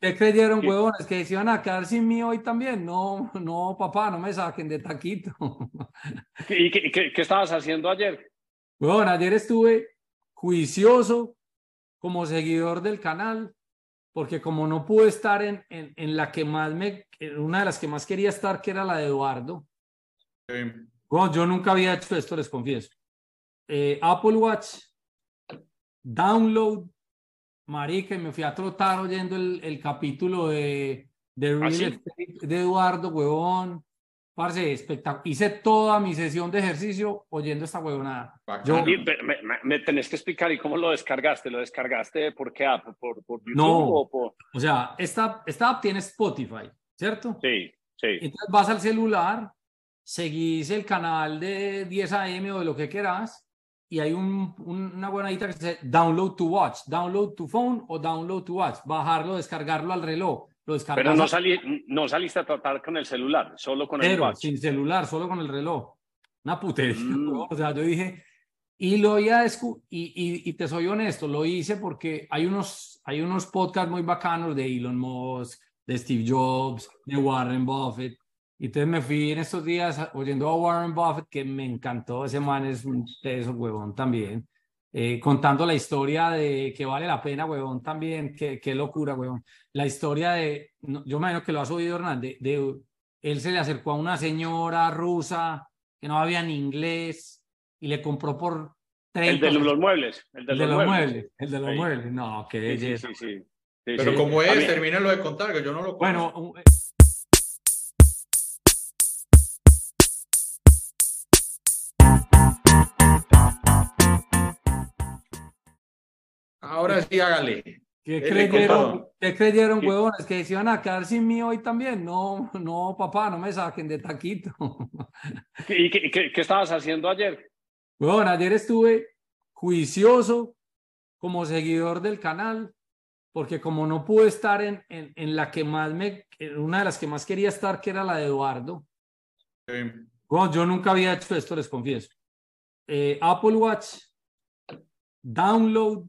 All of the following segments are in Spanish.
¿Qué creyeron, huevones? Que se iban a quedar sin mí hoy también. No, no, papá, no me saquen de taquito. ¿Y qué, qué, qué estabas haciendo ayer? Bueno, ayer estuve juicioso como seguidor del canal, porque como no pude estar en, en, en la que más me, en una de las que más quería estar, que era la de Eduardo. Bueno, yo nunca había hecho esto, les confieso. Eh, Apple Watch, download, marica, y me fui a trotar oyendo el, el capítulo de, de, Real ¿Ah, sí? Estate de Eduardo, huevón. Parce, espectacular. Hice toda mi sesión de ejercicio oyendo esta huevonada. Yo, me, me- me tenés que explicar, ¿y cómo lo descargaste? ¿Lo descargaste por qué app? ¿Por, por YouTube No. o por...? o sea, esta, esta app tiene Spotify, ¿cierto? Sí, sí. Entonces vas al celular, seguís el canal de 10 AM o de lo que quieras, y hay un, un- una buenadita que dice download to watch, download to phone o download to watch, bajarlo, descargarlo al reloj. Lo descargas Pero no, salí, no saliste a tratar con el celular, solo con el watch. sin celular, solo con el reloj. Una putería. Mm. O sea, yo dije, y lo iba a descu- y, y, y te soy honesto, lo hice porque hay unos, hay unos podcasts muy bacanos de Elon Musk, de Steve Jobs, de Warren Buffett. Y entonces me fui en estos días a- oyendo a Warren Buffett, que me encantó. Ese man es un teso, huevón, también. Eh, contando la historia de que vale la pena, huevón, también. Qué, qué locura, huevón. La historia de, no, yo me imagino que lo has oído, Hernán, de, de él se le acercó a una señora rusa que no había ni inglés y le compró por 30. El de los muebles. El de, el de los, los muebles. muebles. El de los Sí. muebles. No, qué belleza. sí, sí. Sí, Pero sí. como es, termínalo de contar, que yo no lo Bueno, conozco. un- Ahora sí, hágale. ¿qué creyeron. ¿qué creyeron, huevones? Que se iban a quedar sin mí hoy también. No, no, papá, no me saquen de taquito. ¿Y qué, qué- qué estabas haciendo ayer? Bueno, ayer estuve juicioso como seguidor del canal, porque como no pude estar en, en, en la que más me, en una de las que más quería estar, que era la de Eduardo. Bueno, yo nunca había hecho esto, les confieso. Eh, Apple Watch, download,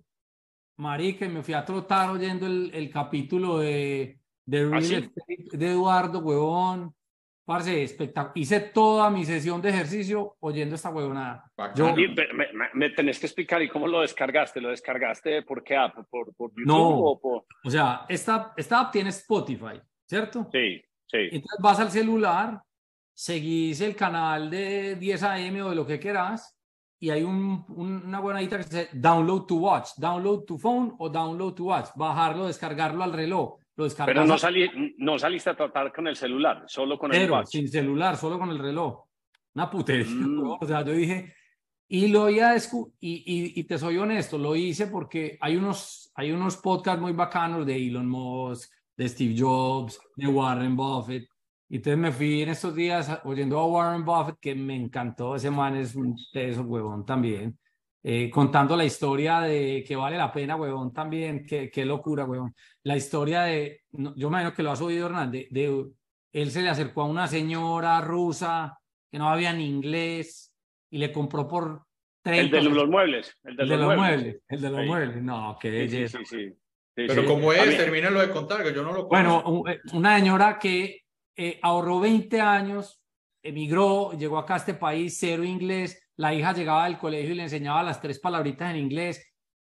marica, y me fui a trotar oyendo el, el capítulo de, de Real ¿Ah, sí? Estate de Eduardo, huevón. Parce, espectacular. Hice toda mi sesión de ejercicio oyendo esta huevonada. Yo- me, me- me tenés que explicar, ¿y cómo lo descargaste? ¿Lo descargaste por qué app? ¿Por, por YouTube No. o por...? O sea, esta, esta app tiene Spotify, ¿cierto? Sí, sí. Entonces vas al celular, seguís el canal de 10 AM o de lo que quieras, y hay un, un- una buenadita que dice download to watch, download to phone o download to watch, bajarlo, descargarlo al reloj. Lo descargas Pero no, no saliste a tratar con el celular, solo con el watch. sin celular, solo con el reloj. Una putería. Mm. O sea, yo dije, y lo iba a descu- y, y, y te soy honesto, lo hice porque hay unos, hay unos podcasts muy bacanos de Elon Musk, de Steve Jobs, de Warren Buffett. Y entonces me fui en estos días oyendo a Warren Buffett, que me encantó. Ese man es un teso, huevón, también. Eh, contando la historia de que vale la pena, huevón, también. Qué, qué locura, huevón. La historia de, no, yo me imagino que lo has oído, Hernán, de, de él se le acercó a una señora rusa que no había ni inglés y le compró por 30. El de los muebles. El de, El de los, los muebles. muebles. El de los Sí. muebles. No, qué belleza. sí, sí. Sí, Pero sí. como A es, mí- termínalo de contar, que yo no lo conozco. Bueno, eh, una señora que eh, ahorró 20 años, emigró, llegó acá a este país, cero inglés. La hija llegaba del colegio y le enseñaba las tres palabritas en inglés.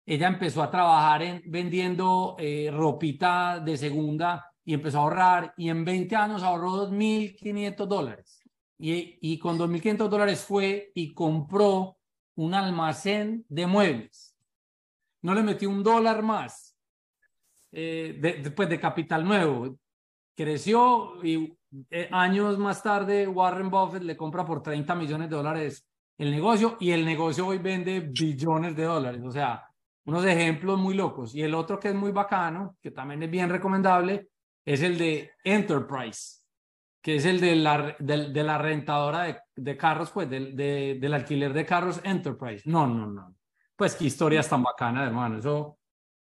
Ella empezó a trabajar en, vendiendo eh, ropita de segunda y empezó a ahorrar. Y en 20 años ahorró 2.500 dólares. Y, y con 2.500 dólares fue y compró un almacén de muebles. No le metió un dólar más eh, de, de capital nuevo. Creció y eh, años más tarde Warren Buffett le compra por 30 millones de dólares el negocio y el negocio hoy vende billones de dólares. O sea, unos ejemplos muy locos. Y el otro que es muy bacano, que también es bien recomendable, es el de Enterprise, que es el de la, del- de, la rentadora de, de carros, pues del, de- del alquiler de carros Enterprise. No, no, no. Pues qué historias tan bacanas, hermano. Eso,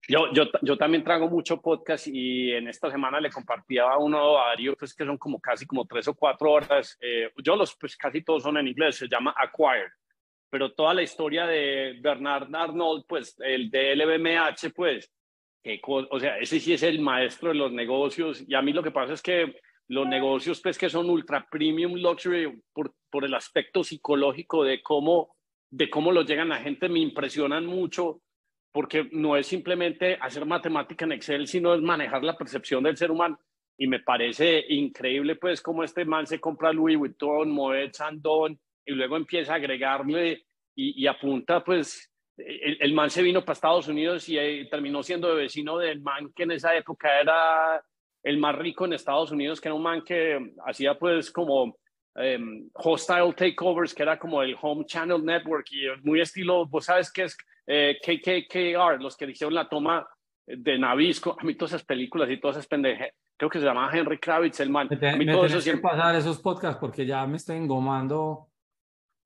Yo, yo, yo también trago mucho podcast y en esta semana le compartía a uno a Darío, pues que son como casi como tres o cuatro horas. Eh, yo los, pues casi todos son en inglés, se llama Acquired. Pero toda la historia de Bernard Arnold, pues el de LVMH, pues qué o sea, ese sí es el maestro de los negocios. Y a mí lo que pasa es que los negocios, pues que son ultra premium luxury, por, por el aspecto psicológico de cómo, de cómo lo llegan a gente, me impresionan mucho porque no es simplemente hacer matemática en Excel, sino es manejar la percepción del ser humano. Y me parece increíble, pues, cómo este man se compra Louis Vuitton, Moet Chandon, y luego empieza a agregarle y, apunta, pues, el, man se vino para Estados Unidos y eh, terminó siendo de vecino del man que en esa época era el más rico en Estados Unidos, que era un man que hacía, pues, como em, hostile takeovers, que era como el Home Channel Network y muy estilo, vos sabes qué es eh, KKKR, los que hicieron la toma de Navisco, a mí todas esas películas y todas esas pendejas, creo que se llamaba Henry Kravitz, el man. a mí todo eso siempre... pasar esos podcasts porque ya me estoy engomando.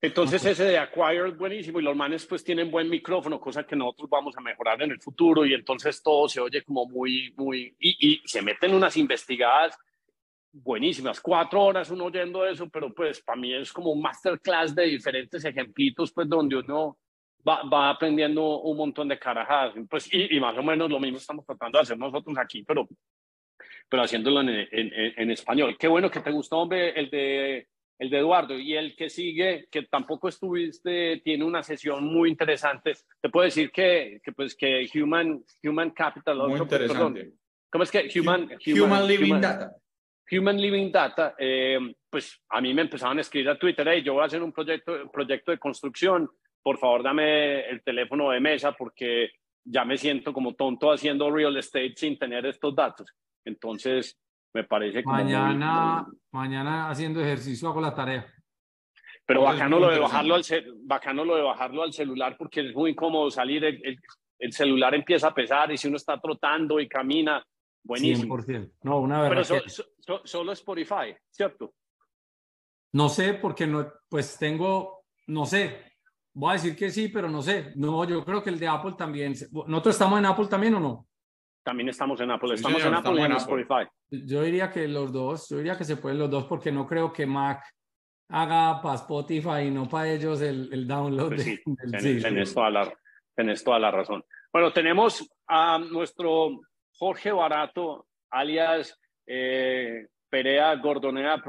Entonces ese de Acquired buenísimo y los manes pues tienen buen micrófono, cosa que nosotros vamos a mejorar en el futuro y entonces todo se oye como muy, muy, y, y se meten unas investigadas buenísimas, cuatro horas uno oyendo eso, pero pues para mí es como un masterclass de diferentes ejemplitos pues donde uno va, aprendiendo un montón de carajadas. Pues, y, más o menos lo mismo estamos tratando de hacer nosotros aquí, pero, pero haciéndolo en, en, en español. Qué bueno que te gustó, hombre, el de, el de Eduardo. Y el que sigue, que tampoco estuviste, tiene una sesión muy interesante. Te puedo decir que, que pues, que Human, human Capital... Muy interesante. ¿Cómo es que Human... Human, Living Data. Human Living Data, eh, pues a mí me empezaron a escribir a Twitter, hey, yo voy a hacer un proyecto, proyecto de construcción, por favor dame el teléfono de mesa porque ya me siento como tonto haciendo real estate sin tener estos datos. Entonces, me parece como mañana, mañana haciendo ejercicio hago la tarea. Pero bacano lo, de bajarlo al bacano lo de bajarlo al celular porque es muy incómodo salir, el, el, celular empieza a pesar y si uno está trotando y camina, buenísimo. 100%. No, una verdad. Pero solo Spotify, ¿cierto? No sé, porque no, pues tengo, no sé, Voy a decir que sí, pero no sé. No, yo creo que el de Apple también. ¿Nosotros estamos en Apple también o no? También estamos en Apple. Estamos en Apple y en Spotify. Yo diría que los dos. Yo diría que se pueden los dos porque no creo que Mac haga para Spotify y no para ellos el, el download. Pues sí, tenés, toda la, toda la razón. Bueno, tenemos a nuestro Jorge Barato, alias eh, Perea Gordonea,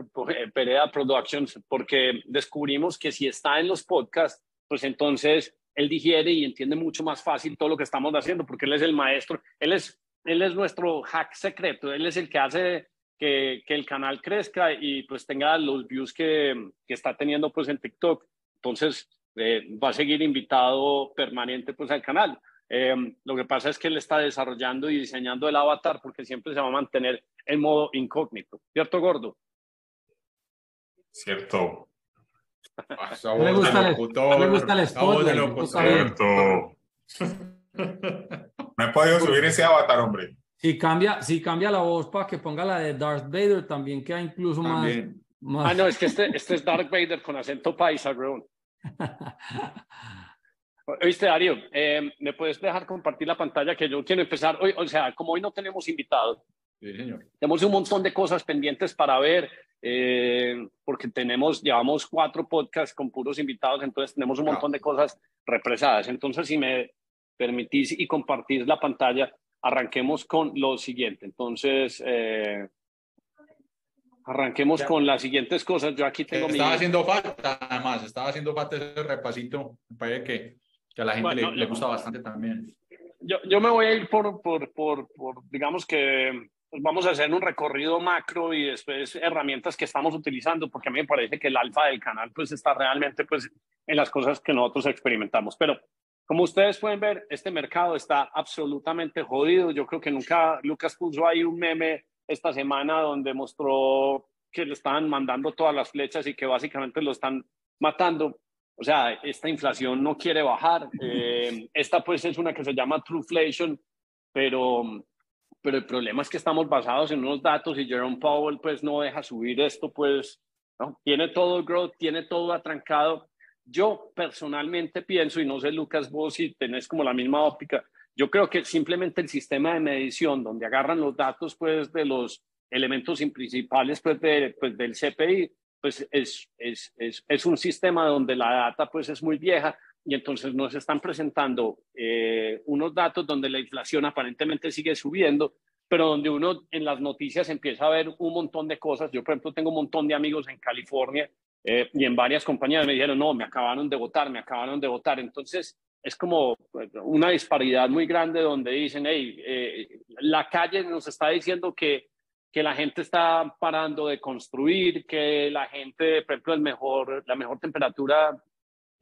Perea Productions, porque descubrimos que si está en los podcasts, pues entonces él digiere y entiende mucho más fácil todo lo que estamos haciendo, porque él es el maestro, él es, él es nuestro hack secreto, él es el que hace que, que el canal crezca y pues tenga los views que, que está teniendo pues en TikTok. Entonces eh, va a seguir invitado permanente pues al canal. Eh, lo que pasa es que él está desarrollando y diseñando el avatar porque siempre se va a mantener en modo incógnito. ¿Cierto, Gordo? Cierto. Me gusta, el, me gusta el spot. No he podido subir ese avatar, hombre. Si cambia, si cambia la voz para que ponga la de Darth Vader, también queda incluso más, Ah, no, es que este, este es Darth Vader con acento paisa. Oíste, Darío, eh, ¿me puedes dejar compartir la pantalla que yo quiero empezar? Hoy, o sea, como hoy no tenemos invitados, sí, señor. tenemos un montón de cosas pendientes para ver. Eh, porque tenemos, llevamos cuatro podcasts con puros invitados, entonces tenemos un montón de cosas represadas. Entonces, si me permitís y compartís la pantalla, arranquemos con lo siguiente. Entonces, eh, arranquemos con las siguientes cosas. Yo aquí tengo estaba haciendo falta, además, estaba haciendo falta ese repasito. Parece que, que a la gente le, le, gusta bastante también. Yo, yo me voy a ir por, por, por, por digamos que pues vamos a hacer un recorrido macro y después herramientas que estamos utilizando, porque a mí me parece que el alfa del canal pues está realmente pues en las cosas que nosotros experimentamos. Pero como ustedes pueden ver, este mercado está absolutamente jodido. Yo creo que nunca Lucas puso ahí un meme esta semana donde mostró que le estaban mandando todas las flechas y que básicamente lo están matando. O sea, esta inflación no quiere bajar. Eh, esta pues es una que se llama Trueflation, pero pero el problema es que estamos basados en unos datos y Jerome Powell pues no deja subir esto, pues ¿no? tiene todo el growth, tiene todo atrancado. Yo personalmente pienso, y no sé Lucas, vos si tenés como la misma óptica, yo creo que simplemente el sistema de medición donde agarran los datos pues de los elementos principales pues, de, pues del CPI, pues es, es, es, es, un sistema donde la data pues es muy vieja, y entonces nos están presentando eh, unos datos donde la inflación aparentemente sigue subiendo, pero donde uno en las noticias empieza a ver un montón de cosas. Yo, por ejemplo, tengo un montón de amigos en California eh, y en varias compañías me dijeron, no, me acabaron de votar, me acabaron de votar. Entonces, es como pues, una disparidad muy grande donde dicen, hey, eh, la calle nos está diciendo que, que la gente está parando de construir, que la gente, por ejemplo, el mejor, la mejor temperatura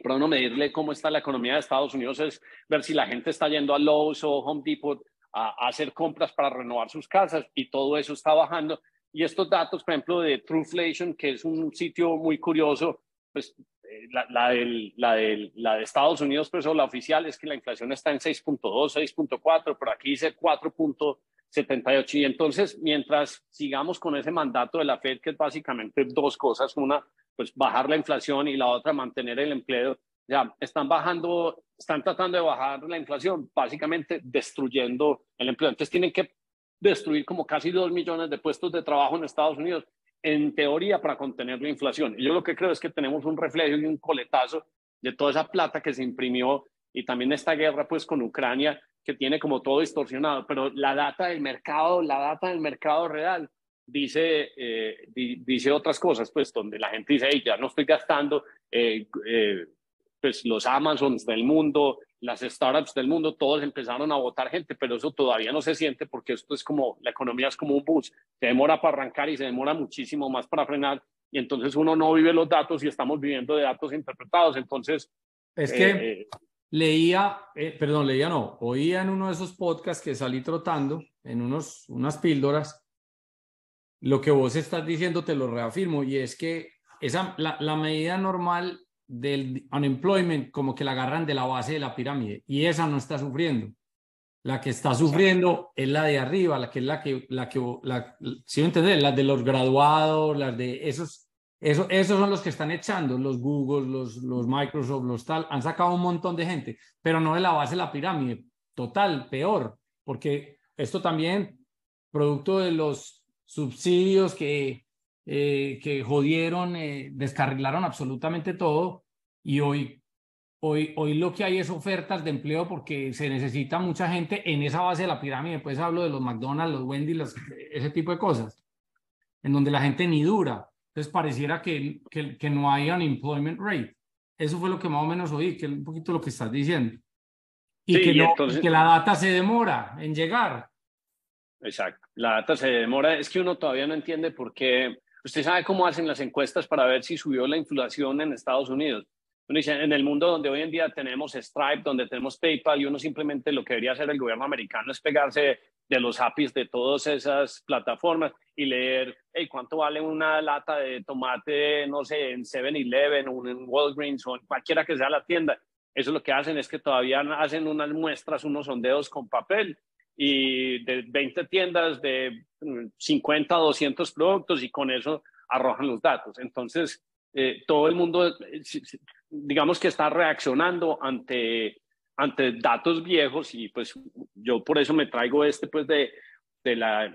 para uno medirle cómo está la economía de Estados Unidos es ver si la gente está yendo a Lowe's o Home Depot a, hacer compras para renovar sus casas y todo eso está bajando. Y estos datos, por ejemplo, de Trueflation, que es un sitio muy curioso, pues eh, la, la, del, la, del, la de Estados Unidos, pues la oficial es que la inflación está en 6.2, 6.4, pero aquí dice 4.78. Y entonces, mientras sigamos con ese mandato de la Fed, que es básicamente dos cosas, una, pues bajar la inflación y la otra, mantener el empleo, ya están bajando, están tratando de bajar la inflación, básicamente destruyendo el empleo. Entonces tienen que destruir como casi dos millones de puestos de trabajo en Estados Unidos, en teoría, para contener la inflación. Y yo lo que creo es que tenemos un reflejo y un coletazo de toda esa plata que se imprimió y también esta guerra pues con Ucrania que tiene como todo distorsionado, pero la data del mercado, la data del mercado real dice, eh, dice otras cosas, pues donde la gente dice, hey, ya no estoy gastando, eh, eh, pues los Amazons del mundo, las startups del mundo, todos empezaron a votar gente, pero eso todavía no se siente porque esto es como, la economía es como un bus, se demora para arrancar y se demora muchísimo más para frenar y entonces uno no vive los datos y estamos viviendo de datos interpretados, entonces... Es que leía, perdón, leía no, oía en uno de esos podcasts que salí trotando, en unos, unas píldoras, lo que vos estás diciendo te lo reafirmo y es que esa, la, la medida normal del unemployment como que la agarran de la base de la pirámide y esa no está sufriendo. La que está sufriendo es la de arriba, la que es la que, la que, la, si me entiendes, las de los graduados, las de esos, esos, esos son los que están echando, los Google, los, los Microsoft, los tal, han sacado un montón de gente, pero no de la base de la pirámide, total, peor, porque esto también, producto de los subsidios que, eh, que jodieron, eh, descarrilaron absolutamente todo y hoy, hoy, hoy lo que hay es ofertas de empleo porque se necesita mucha gente en esa base de la pirámide, pues hablo de los McDonald's, los Wendy, ese tipo de cosas, en donde la gente ni dura. Entonces pareciera que, que, que no hay unemployment rate. Eso fue lo que más o menos oí, que es un poquito lo que estás diciendo. Y, que, no, que la data se demora en llegar. Exacto. La data se demora. Es que uno todavía no entiende por qué. Usted sabe cómo hacen las encuestas para ver si subió la inflación en Estados Unidos. Uno dice, en el mundo donde hoy en día tenemos Stripe, donde tenemos PayPal, y uno simplemente lo que debería hacer el gobierno americano es pegarse de los APIs de todas esas plataformas y leer, hey, ¿cuánto vale una lata de tomate, no sé, en 7-Eleven o en Walgreens o en cualquiera que sea la tienda? Eso lo que hacen es que todavía hacen unas muestras, unos sondeos con papel y de 20 tiendas de 50, 200 productos y con eso arrojan los datos. Entonces, eh, todo el mundo, eh, digamos que está reaccionando ante, ante datos viejos y pues yo por eso me traigo este pues de, de la,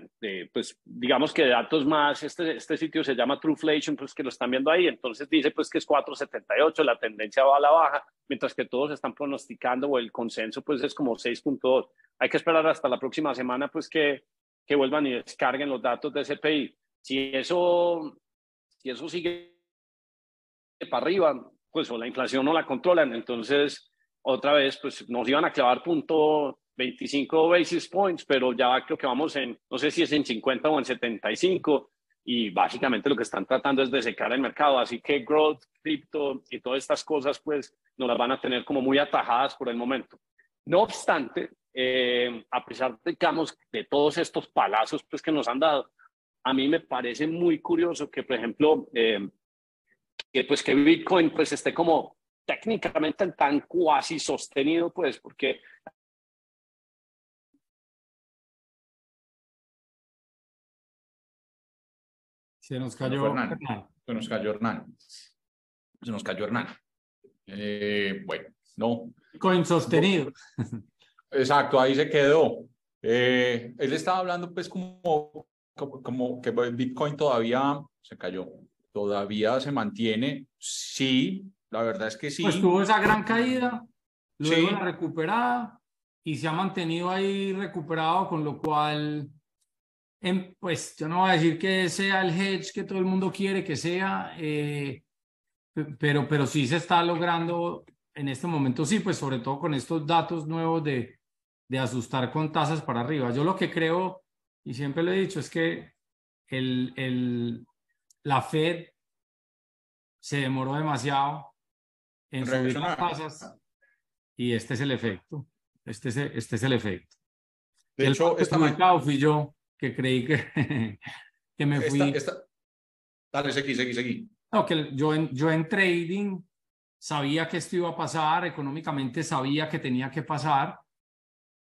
pues digamos que datos más, este, este sitio se llama Trueflation, pues que lo están viendo ahí, entonces dice pues que es 4.78, la tendencia va a la baja, mientras que todos están pronosticando o el consenso pues es como 6.2 hay que esperar hasta la próxima semana pues que, que vuelvan y descarguen los datos de CPI. Si eso, si eso sigue para arriba, pues o la inflación no la controlan, entonces otra vez pues nos iban a clavar punto 25 basis points, pero ya creo que vamos en, no sé si es en 50 o en 75, y básicamente lo que están tratando es de secar el mercado, así que growth, cripto y todas estas cosas pues nos las van a tener como muy atajadas por el momento. No obstante, eh, a pesar de, digamos, de todos estos palazos pues, que nos han dado, a mí me parece muy curioso que, por ejemplo, eh, que, pues, que Bitcoin pues, esté como técnicamente tan cuasi sostenido, pues, porque Se nos cayó Hernán. Se nos cayó Hernán. Se nos cayó Hernán. Eh, bueno, no. Bitcoin sostenido. Exacto, ahí se quedó. Eh, él estaba hablando pues como, como, que Bitcoin todavía se cayó, todavía se mantiene, sí, La verdad es que sí. Pues tuvo esa gran caída, luego la recuperada y se ha mantenido ahí recuperado, con lo cual, em, pues yo no voy a decir que sea el hedge que todo el mundo quiere que sea, eh, pero, pero sí se está logrando en este momento, sí, pues sobre todo con estos datos nuevos de, de asustar con tasas para arriba. Yo lo que creo, y siempre lo he dicho, es que el, el, la Fed se demoró demasiado en subir las tasas y este es el efecto. Este es, este es el efecto. De hecho, esta mañana fui yo que creí que, que me fui. Dale, seguí, seguí, seguí. No, que yo en, yo en trading sabía que esto iba a pasar, económicamente sabía que tenía que pasar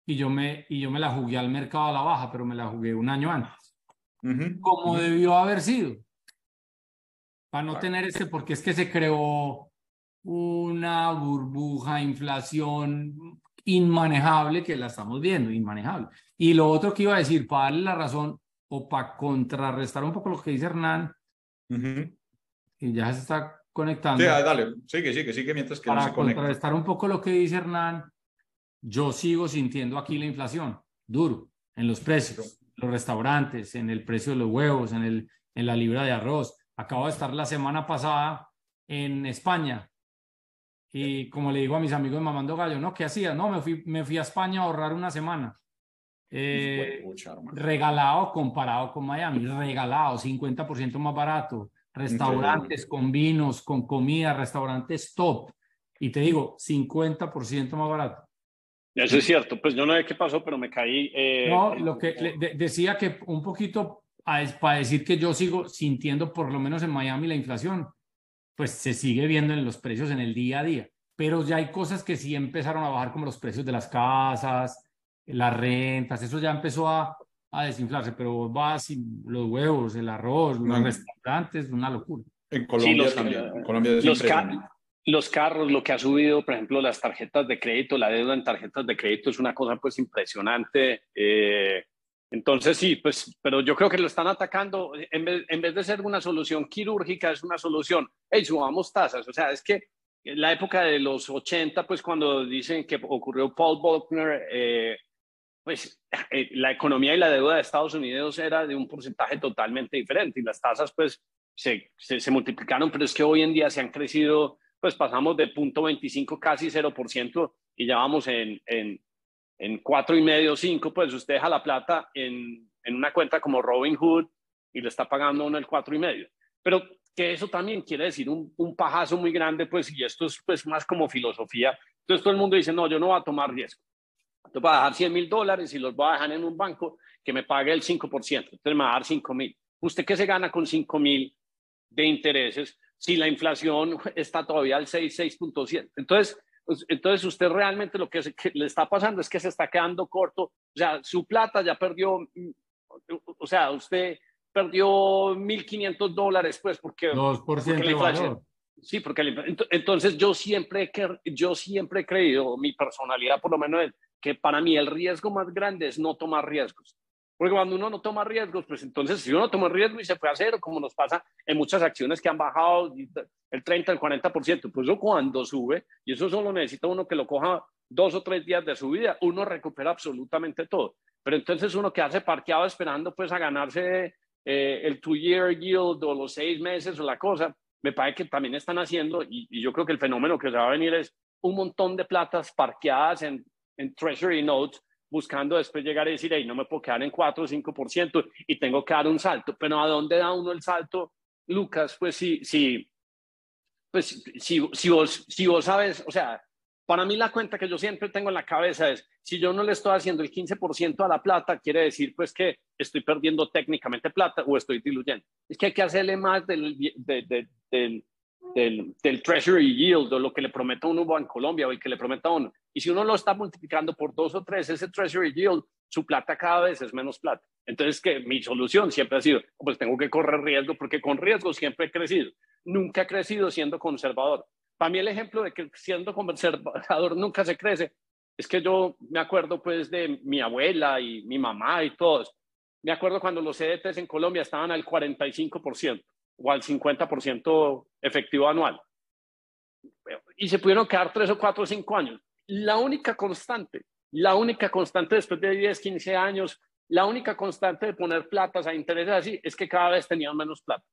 y yo me, y yo me la jugué al mercado a la baja, pero me la jugué un año antes. como debió haber sido. Para no tener ese, porque es que se creó una burbuja, inflación inmanejable que la estamos viendo, inmanejable. Y lo otro que iba a decir, para darle la razón o para contrarrestar un poco lo que dice Hernán, y ya se está conectando. Sí, dale, sigue, sigue, sigue mientras que para no se conecta. contrarrestar un poco lo que dice Hernán, yo sigo sintiendo aquí la inflación, duro, en los precios, los restaurantes, en el precio de los huevos, en, el, en la libra de arroz. Acabo de estar la semana pasada en España y como le digo a mis amigos Mamando Gallo, ¿no? ¿Qué hacía? No, me fui, me fui a España a ahorrar una semana. Eh, regalado comparado con Miami, regalado, 50% más barato. Restaurantes con vinos, con comida, restaurantes top. Y te digo, 50% más barato. Eso es cierto, pues yo no sé qué pasó, pero me caí. Eh, no, lo que decía que un poquito para decir que yo sigo sintiendo, por lo menos en Miami, la inflación, pues se sigue viendo en los precios en el día a día. Pero ya hay cosas que sí empezaron a bajar, como los precios de las casas, las rentas, eso ya empezó a, a desinflarse, pero vas los huevos, el arroz, los restaurantes, una locura. En Colombia también. Colombia los, los carros, lo que ha subido, por ejemplo, las tarjetas de crédito, la deuda en tarjetas de crédito es una cosa pues impresionante. Eh, entonces sí, pues, pero yo creo que lo están atacando, en vez, en vez de ser una solución quirúrgica, es una solución, hey, subamos tasas. O sea, es que en la época de los 80, pues cuando dicen que ocurrió Paul Volcker, eh, pues eh, la economía y la deuda de Estados Unidos era de un porcentaje totalmente diferente y las tasas pues se, se, multiplicaron, pero es que hoy en día se han crecido pues pasamos de punto 25 casi 0% y ya vamos en, en 4,5, 5, pues usted deja la plata en, en una cuenta como Robin Hood y le está pagando uno el 4,5. Pero que eso también quiere decir un, un, pajazo muy grande, pues, y esto es pues más como filosofía. Entonces todo el mundo dice, no, yo no voy a tomar riesgo. Yo voy a dejar 100 mil dólares y los voy a dejar en un banco que me pague el 5%. Entonces me va a dar 5 mil. ¿Usted qué se gana con 5 mil de intereses? si la inflación está todavía al 6, 6.7. Entonces, entonces usted realmente lo que, le está pasando es que se está quedando corto. O sea, su plata ya perdió, mm, o sea, usted perdió 1.500 dólares, pues, porque, 2% porque la inflación. Sí, porque entonces yo siempre, yo siempre he creído, mi personalidad por lo menos es que para mí el riesgo más grande es no tomar riesgos. Porque cuando uno no toma riesgos, pues entonces si uno toma riesgo y se fue a cero, como nos pasa en muchas acciones que han bajado el 30, el 40%, pues eso cuando sube, y eso solo necesita uno que lo coja dos o tres días de su vida, uno recupera absolutamente todo. Pero entonces uno que hace parqueado esperando pues a ganarse eh, el two-year yield o los seis meses o la cosa, me parece que también están haciendo, y, y, yo creo que el fenómeno que se va a venir es un montón de platas parqueadas en, en Treasury Notes buscando después llegar y decir, hey, no me puedo quedar en 4 o 5% y tengo que dar un salto. Pero ¿a dónde da uno el salto, Lucas? Pues si, si, pues, si, si, vos, si vos sabes, o sea, para mí la cuenta que yo siempre tengo en la cabeza es, si yo no le estoy haciendo el 15% a la plata, quiere decir pues que estoy perdiendo técnicamente plata o estoy diluyendo. Es que hay que hacerle más del, del, del, del, treasury yield o lo que le prometa uno en Colombia o el que le prometa uno. Y si uno lo está multiplicando por dos o tres, ese treasury yield, su plata cada vez es menos plata. Entonces, que mi solución siempre ha sido, pues tengo que correr riesgo porque con riesgo siempre he crecido. Nunca he crecido siendo conservador. Para mí el ejemplo de que siendo conservador nunca se crece es que yo me acuerdo pues de mi abuela y mi mamá y todos. Me acuerdo cuando los CDTs en Colombia estaban al 45% o al 50% efectivo anual. y se pudieron quedar tres o cuatro o cinco años. La única constante, la única constante después de 10, 15 años, la única constante de poner platas a intereses así es que cada vez tenían menos plata.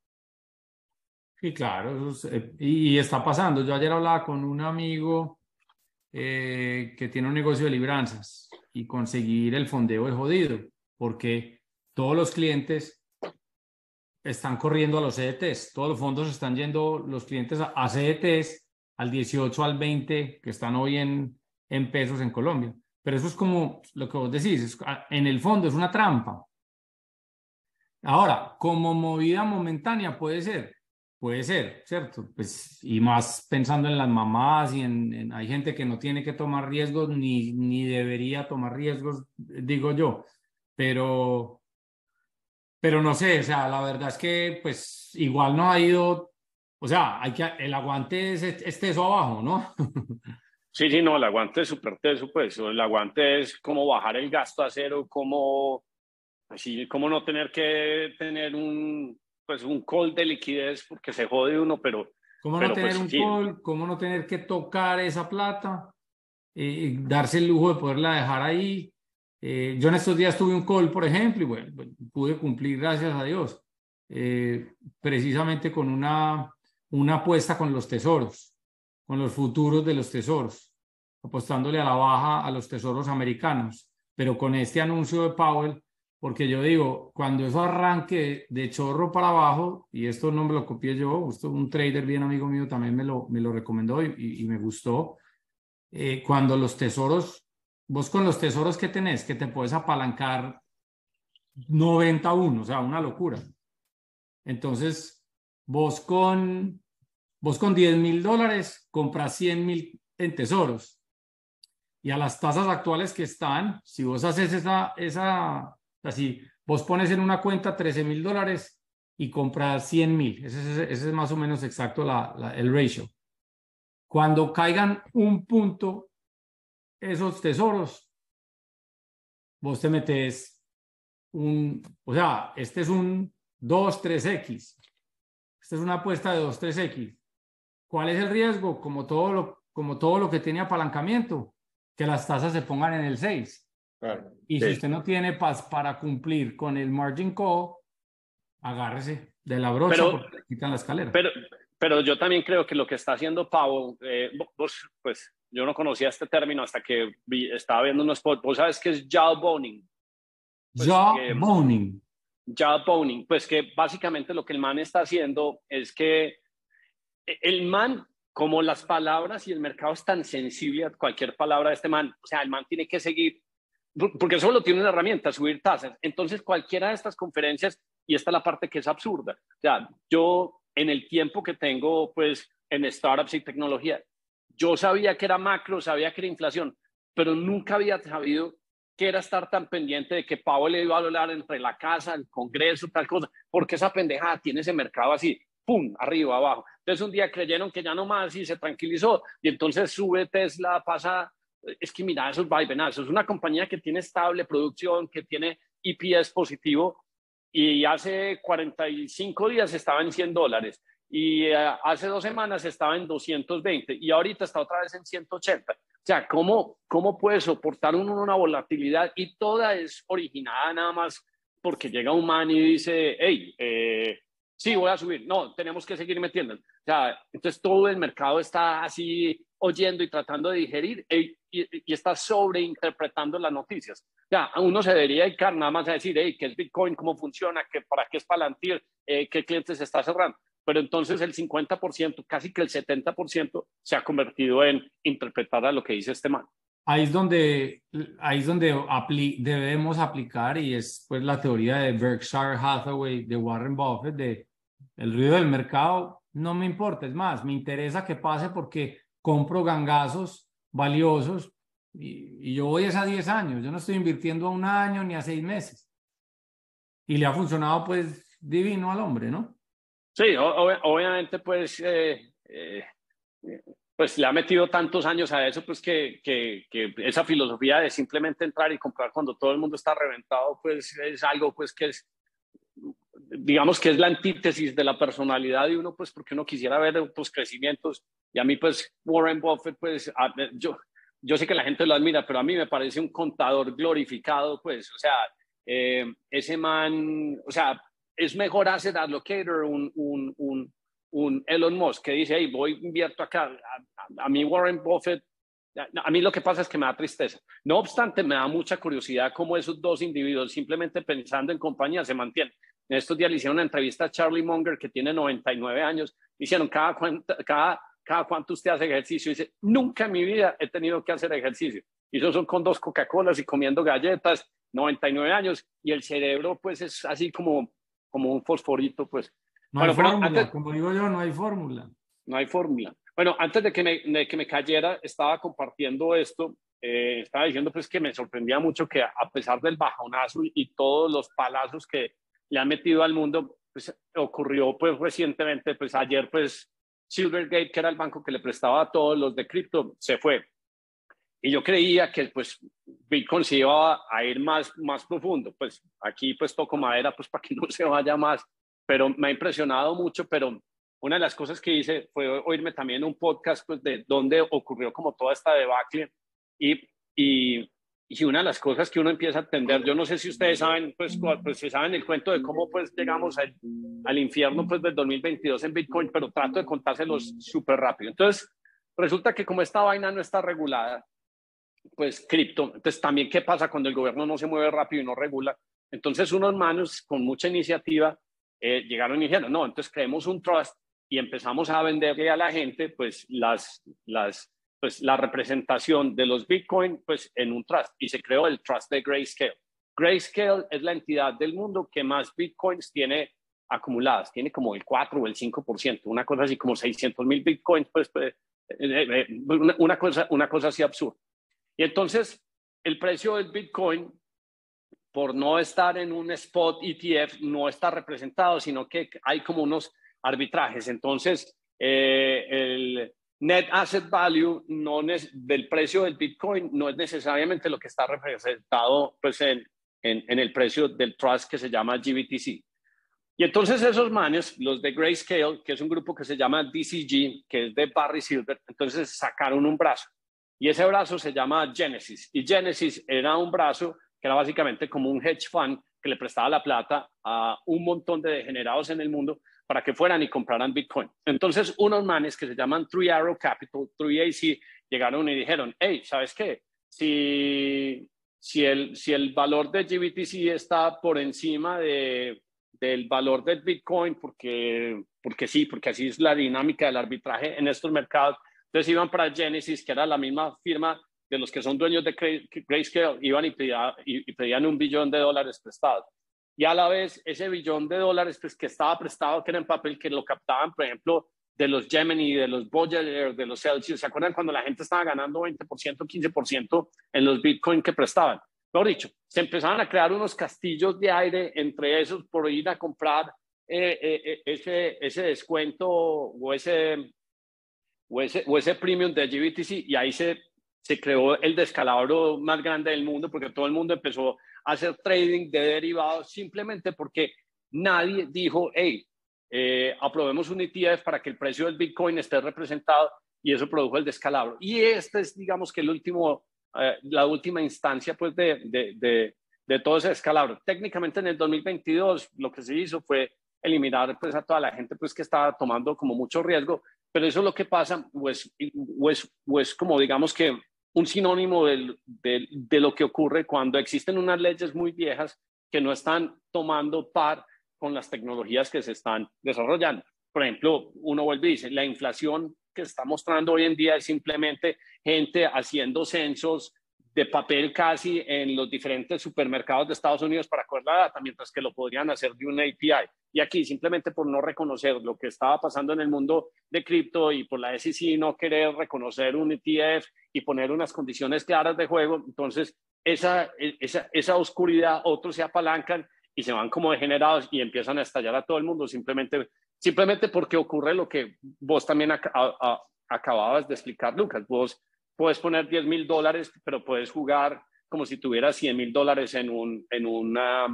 Sí, claro, eh, y está pasando. Yo ayer hablaba con un amigo eh, que tiene un negocio de libranzas y conseguir el fondeo es jodido, porque todos los clientes están corriendo a los CDTs, todos los fondos están yendo los clientes a, a CDTs al 18, al 20, que están hoy en, en pesos en Colombia. Pero eso es como lo que vos decís, en el fondo es una trampa. Ahora, como movida momentánea puede ser, puede ser, ¿cierto? Pues, y más pensando en las mamás y en, hay gente que no tiene que tomar riesgos ni, ni debería tomar riesgos, digo yo, pero, pero no sé, o sea, la verdad es que pues igual no ha ido, o sea, hay que, el aguante es, es teso abajo, ¿no? Sí, sí, no, el aguante es súper teso, pues, el aguante es como bajar el gasto a cero, como, así, como no tener que tener un, pues un call de liquidez porque se jode uno, pero... ¿Cómo no tener pues, un call? ¿Cómo no tener que tocar esa plata? Eh, darse el lujo de poderla dejar ahí. Eh, yo en estos días tuve un call, por ejemplo, y bueno, pude cumplir, gracias a Dios, eh, precisamente con una, una apuesta con los tesoros, con los futuros de los tesoros, apostándole a la baja a los tesoros americanos. Pero con este anuncio de Powell, porque yo digo, cuando eso arranque de chorro para abajo, y esto no me lo copié yo, esto un trader bien amigo mío también me lo, me lo recomendó y, me gustó, eh, cuando los tesoros, vos con los tesoros que tenés, que te puedes apalancar 91, o sea, una locura. Entonces, vos con, vos con 10 mil dólares compras 100 mil en tesoros. Y a las tasas actuales que están, si vos haces esa, esa sea, vos pones en una cuenta 13 mil dólares y compras 100 mil, ese, es más o menos exacto la, el ratio. Cuando caigan un punto esos tesoros, vos te metes un, o sea, este es un 2, 3X. Esta es una apuesta de 2, 3X. ¿Cuál es el riesgo? Como todo lo, como todo lo que tiene apalancamiento, que las tasas se pongan en el 6. Y si usted no tiene paz para cumplir con el margin call, agárrese de la brocha pero, porque le quitan la escalera. Pero, pero yo también creo que lo que está haciendo Pau, eh, vos, pues yo no conocía este término hasta que estaba viendo unos vos sabes qué es jawboning. Pues jawboning. Jawboning, pues que básicamente lo que el man está haciendo es que el man como las palabras y el mercado es tan sensible a cualquier palabra de este man, o sea, el man tiene que seguir porque solo tiene una herramienta, subir tasas. Entonces, cualquiera de estas conferencias, y esta es la parte que es absurda, o sea, yo en el tiempo que tengo, pues, en startups y tecnología, yo sabía que era macro, sabía que era inflación, pero nunca había sabido que era estar tan pendiente de que Pablo le iba a hablar entre la casa, el Congreso, tal cosa, porque esa pendejada tiene ese mercado así, pum, arriba, abajo. Entonces un día creyeron que ya no más y se tranquilizó, y entonces sube Tesla, pasa es que mira, eso es eso es una compañía que tiene estable producción, que tiene EPS positivo y hace 45 días estaba en 100 dólares y eh, hace dos semanas estaba en 220 y ahorita está otra vez en 180. O sea, ¿cómo, cómo puede soportar uno una volatilidad? Y toda es originada nada más porque llega un man y dice, hey, eh, sí, voy a subir. No, tenemos que seguir metiendo. O sea, entonces todo el mercado está así oyendo y tratando de digerir y, está sobreinterpretando las noticias. Ya, uno se debería dedicar nada más a decir, hey, ¿qué es Bitcoin? ¿Cómo funciona? ¿Qué, ¿Para qué es Palantir? Eh, ¿Qué clientes está cerrando? Pero entonces el 50%, casi que el 70% se ha convertido en interpretar a lo que dice este man. Ahí es donde, ahí es donde debemos aplicar y es pues la teoría de Berkshire Hathaway, de Warren Buffett, de el ruido del mercado no me importa, es más, me interesa que pase porque compro gangazos valiosos y, yo voy a 10 años, yo no estoy invirtiendo a un año ni a seis meses. Y le ha funcionado pues divino al hombre, ¿no? Sí, obviamente pues, eh, eh, pues le ha metido tantos años a eso, pues que, que, que, esa filosofía de simplemente entrar y comprar cuando todo el mundo está reventado, pues es algo pues que es digamos que es la antítesis de la personalidad de uno, pues porque uno quisiera ver pues, crecimientos. Y a mí, pues, Warren Buffett, pues, yo, yo sé que la gente lo admira, pero a mí me parece un contador glorificado, pues, o sea, eh, ese man, o sea, es mejor hacer allocator un, un, un, Elon Musk que dice, hey, voy, invierto acá. A, a, mí Warren Buffett, a, mí lo que pasa es que me da tristeza. No obstante, me da mucha curiosidad cómo esos dos individuos, simplemente pensando en compañía, se mantienen. En estos días le hicieron una entrevista a Charlie Munger, que tiene 99 años. Hicieron, ¿cada, cuánto, cada, cada cuánto usted hace ejercicio? Dice, nunca en mi vida he tenido que hacer ejercicio. Y eso son con dos Coca-Colas y comiendo galletas, 99 años. Y el cerebro, pues, es así como, como un fosforito, pues. No hay fórmula, como digo yo, no hay fórmula. No hay fórmula. Bueno, antes de que me, de que me cayera, estaba compartiendo esto. Eh, estaba diciendo pues que me sorprendía mucho que a pesar del bajonazo y todos los palazos que, le ha metido al mundo, pues ocurrió pues recientemente, pues ayer pues Silvergate, que era el banco que le prestaba a todos los de cripto, se fue. Y yo creía que pues Bitcoin se iba a ir más, más profundo. Pues aquí pues toco madera pues para que no se vaya más. Pero me ha impresionado mucho, pero una de las cosas que hice fue oírme también un podcast pues de dónde ocurrió como toda esta debacle y, y y una de las cosas que uno empieza a entender, yo no sé si ustedes saben, pues, pues si saben el cuento de cómo pues llegamos al, al infierno pues del 2022 en Bitcoin, pero trato de contárselos súper rápido. Entonces, resulta que como esta vaina no está regulada, pues cripto, entonces también qué pasa cuando el gobierno no se mueve rápido y no regula. Entonces unos manos con mucha iniciativa eh, llegaron y dijeron, no, entonces creemos un trust y empezamos a venderle a la gente pues las, las pues, la representación de los Bitcoin pues, en un trust y se creó el trust de Grayscale. Grayscale es la entidad del mundo que más Bitcoins tiene acumuladas, tiene como el 4 o el 5%, una cosa así como 600 mil Bitcoins, pues, pues eh, eh, una, cosa, una cosa así absurda. Y entonces el precio del Bitcoin, por no estar en un spot ETF, no está representado, sino que hay como unos arbitrajes. Entonces, el, net asset value no del precio del Bitcoin no es necesariamente lo que está representado pues, en, en, el precio del trust que se llama GBTC. Y entonces esos manes, los de Grayscale, que es un grupo que se llama DCG, que es de Barry Silver, entonces sacaron un brazo. Y ese brazo se llama Genesis. Y Genesis era un brazo que era básicamente como un hedge fund que le prestaba la plata a un montón de degenerados en el mundo para que fueran y compraran Bitcoin. Entonces, unos manes que se llaman Three Arrow Capital, 3AC, llegaron y dijeron, hey, ¿sabes qué? Si, si, el, si el valor de GBTC está por encima de, del valor del Bitcoin, porque, porque sí, porque así es la dinámica del arbitraje en estos mercados, entonces iban para Genesis, que era la misma firma de los que son dueños de Grayscale, iban y pedían, y pedían un billón de dólares prestados y a la vez ese billón de dólares pues, que estaba prestado, que era en papel, que lo captaban, por ejemplo, de los Gemini, de los Voyager, de los Celsius. ¿Se acuerdan cuando la gente estaba ganando 20%, 15% en los Bitcoin que prestaban? Mejor dicho, se empezaban a crear unos castillos de aire entre esos por ir a comprar eh, eh, eh, ese, ese descuento o ese, o ese, o ese premium de GBTC y ahí se, se creó el descalabro más grande del mundo porque todo el mundo empezó hacer trading de derivados simplemente porque nadie dijo, hey, eh, aprobemos un ETF para que el precio del Bitcoin esté representado y eso produjo el descalabro. Y este es, digamos, que el último, eh, la última instancia, pues, de, de, de, todo ese descalabro. Técnicamente en el 2022 lo que se hizo fue eliminar, pues, a toda la gente, pues, que estaba tomando como mucho riesgo, pero eso es lo que pasa, pues, pues, pues como digamos que un sinónimo de, de, lo que ocurre cuando existen unas leyes muy viejas que no están tomando par con las tecnologías que se están desarrollando. Por ejemplo, uno vuelve y dice, la inflación que está mostrando hoy en día es simplemente gente haciendo censos de papel casi en los diferentes supermercados de Estados Unidos para coger la data, mientras que lo podrían hacer de un API. Y aquí, simplemente por no reconocer lo que estaba pasando en el mundo de cripto y por la SEC no querer reconocer un ETF y poner unas condiciones claras de juego, entonces esa, esa, esa oscuridad, otros se apalancan y se van como degenerados y empiezan a estallar a todo el mundo, simplemente, simplemente porque ocurre lo que vos también acababas de explicar, Lucas. Vos puedes poner 10 mil dólares, pero puedes jugar como si tuvieras 100 mil dólares en, un, en, una,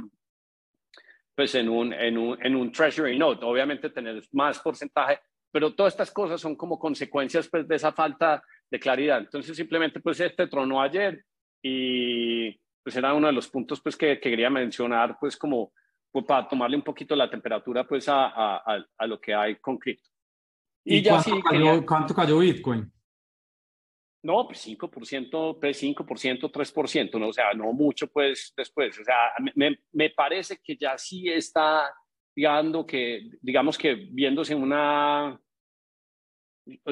pues en un, en un, en un treasury note, obviamente tener más porcentaje, pero todas estas cosas son como consecuencias pues de esa falta de claridad. Entonces simplemente pues este tronó ayer y pues era uno de los puntos pues que, quería mencionar pues como pues, para tomarle un poquito la temperatura pues a, a, a lo que hay con cripto. Y, ya cuánto, cayó, ¿Cuánto cayó Bitcoin? No, pues 5%, pues 5%, 3%, ¿no? o sea, no mucho pues después. O sea, me, me parece que ya sí está, digamos que, digamos que viéndose una,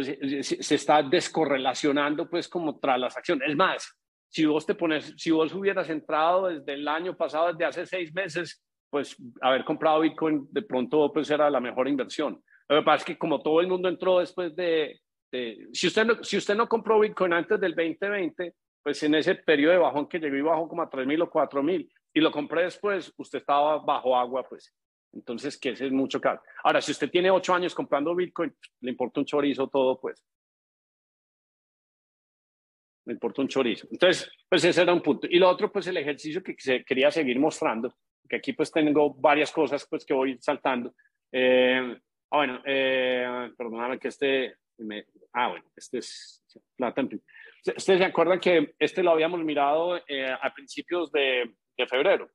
se está descorrelacionando pues como tras las acciones. Es más, si vos te pones, si vos hubieras entrado desde el año pasado, desde hace seis meses, pues haber comprado Bitcoin de pronto pues era la mejor inversión. Lo que pasa es que como todo el mundo entró después de, si, usted no, si usted no compró Bitcoin antes del 2020, pues en ese periodo de bajón que llegó y bajó como a 3.000 o 4.000 y lo compré después, usted estaba bajo agua, pues. Entonces, que ese es mucho caro. Ahora, si usted tiene ocho años comprando Bitcoin, le importa un chorizo todo, pues. Le importa un chorizo. Entonces, pues ese era un punto. Y lo otro, pues el ejercicio que se quería seguir mostrando, que aquí pues tengo varias cosas pues que voy saltando. Eh, ah, bueno, eh, perdóname que este, ah, bueno, este es plata. Ustedes se acuerdan que este lo habíamos mirado eh, a principios de, febrero.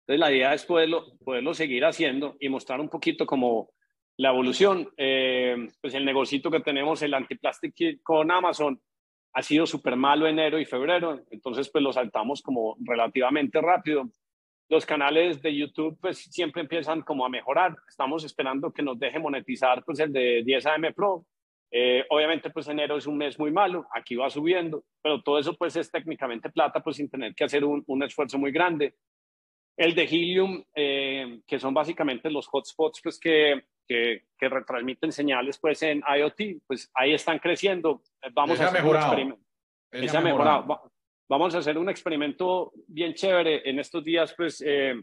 Entonces la idea es poderlo, poderlo seguir haciendo y mostrar un poquito como la evolución. Eh, pues el negocito que tenemos, el antiplastic con Amazon, ha sido súper malo enero y febrero, entonces pues lo saltamos como relativamente rápido. Los canales de YouTube pues siempre empiezan como a mejorar. Estamos esperando que nos deje monetizar pues el de 10 AM Pro eh, obviamente, pues enero es un mes muy malo, aquí va subiendo, pero todo eso pues es técnicamente plata, pues sin tener que hacer un, un esfuerzo muy grande. El de Helium, eh, que son básicamente los hotspots pues que, que, que, retransmiten señales pues en IoT, pues ahí están creciendo. Vamos a hacer un experimento. ha mejorado. Vamos a hacer un experimento bien chévere. En estos días pues eh,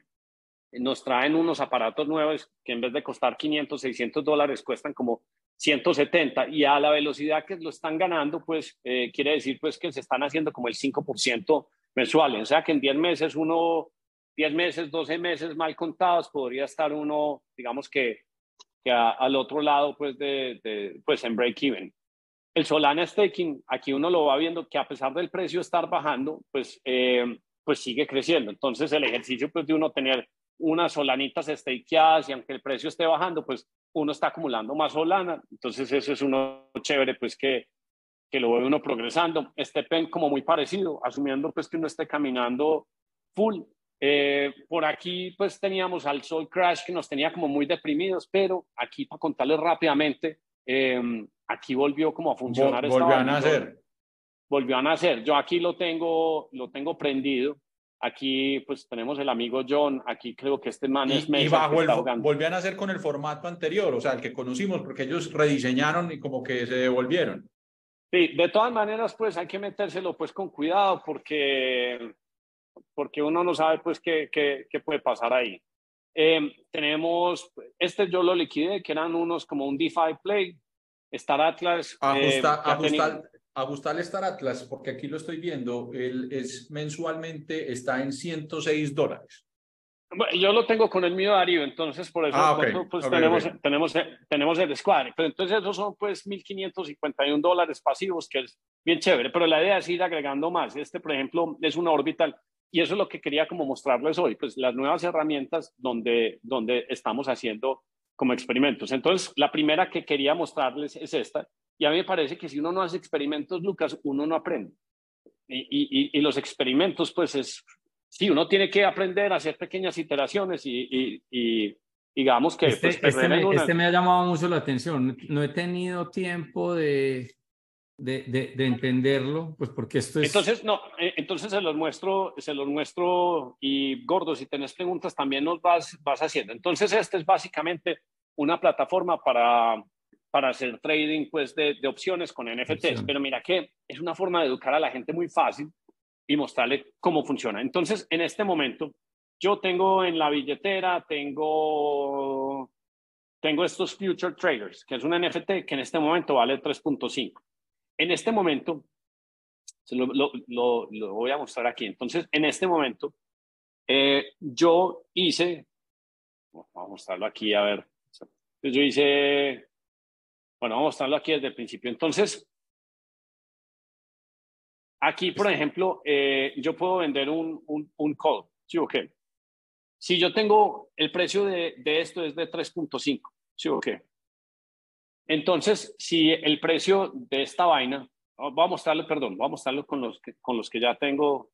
nos traen unos aparatos nuevos que en vez de costar 500, 600 dólares cuestan como 170 y a la velocidad que lo están ganando, pues eh, quiere decir pues que se están haciendo como el 5% mensual. O sea que en 10 meses uno, 10 meses, 12 meses mal contados, podría estar uno, digamos que, que al otro lado pues, de, pues en break-even. El Solana Staking, aquí uno lo va viendo que a pesar del precio estar bajando, pues, eh, pues sigue creciendo. Entonces el ejercicio pues de uno tener unas solanitas stakeadas y aunque el precio esté bajando, pues uno está acumulando más Solana. Entonces eso es uno chévere, pues que, que lo ve uno progresando. Este pen como muy parecido, asumiendo pues que uno esté caminando full. Eh, por aquí pues teníamos al Sol Crash que nos tenía como muy deprimidos, pero aquí para contarles rápidamente, em, aquí volvió como a funcionar. volvió a nacer. Volvió a nacer. Yo aquí lo tengo, lo tengo prendido. Aquí pues tenemos el amigo John, aquí creo que este man es Mesa. Y bajo el, volvían a hacer con el formato anterior, o sea, el que conocimos, porque ellos rediseñaron y como que se devolvieron. Sí, de todas maneras pues hay que metérselo pues con cuidado porque, porque uno no sabe pues qué, qué, qué puede pasar ahí. Eh, tenemos, este yo lo liquidé, que eran unos como un DeFi Play, Star Atlas. Ajusta, eh, Agustal Star Atlas, porque aquí lo estoy viendo, él es mensualmente está en 106 dólares. Bueno, yo lo tengo con el mío Darío, entonces por eso ah, pues, tenemos, tenemos, tenemos el squad. Pero entonces esos son pues 1.551 dólares pasivos, que es bien chévere. Pero la idea es ir agregando más. Este, por ejemplo, es una orbital. Y eso es lo que quería como mostrarles hoy, pues las nuevas herramientas donde, donde estamos haciendo como experimentos. Entonces, la primera que quería mostrarles es esta, y a mí me parece que si uno no hace experimentos, Lucas, uno no aprende. Y, y, los experimentos, pues es, sí, uno tiene que aprender a hacer pequeñas iteraciones y, y digamos que... Este, pues, este, me, este, me, ha llamado mucho la atención. No he tenido tiempo de, de, de, entenderlo, pues porque esto es... Entonces, no, eh, entonces se los muestro, se los muestro y Gordo, si tenés preguntas también nos vas, vas haciendo. Entonces, este es básicamente una plataforma para para hacer trading pues, de, de opciones con NFTs. Pero mira que es una forma de educar a la gente muy fácil y mostrarle cómo funciona. Entonces, en este momento, yo tengo en la billetera, tengo, tengo estos Future Traders, que es un NFT que en este momento vale 3.5. En este momento, se lo, lo, lo, voy a mostrar aquí. Entonces, en este momento, eh, yo hice vamos a mostrarlo aquí, a ver. Yo hice, bueno, vamos a mostrarlo aquí desde el principio. Entonces, aquí, por ejemplo, eh, yo puedo vender un, un, un call, ¿sí o qué? Si yo tengo el precio de, de esto es de 3.5, ¿sí o qué? Entonces, si el precio de esta vaina, voy a mostrarlo, perdón, voy a mostrarlo con los que, con los que ya tengo,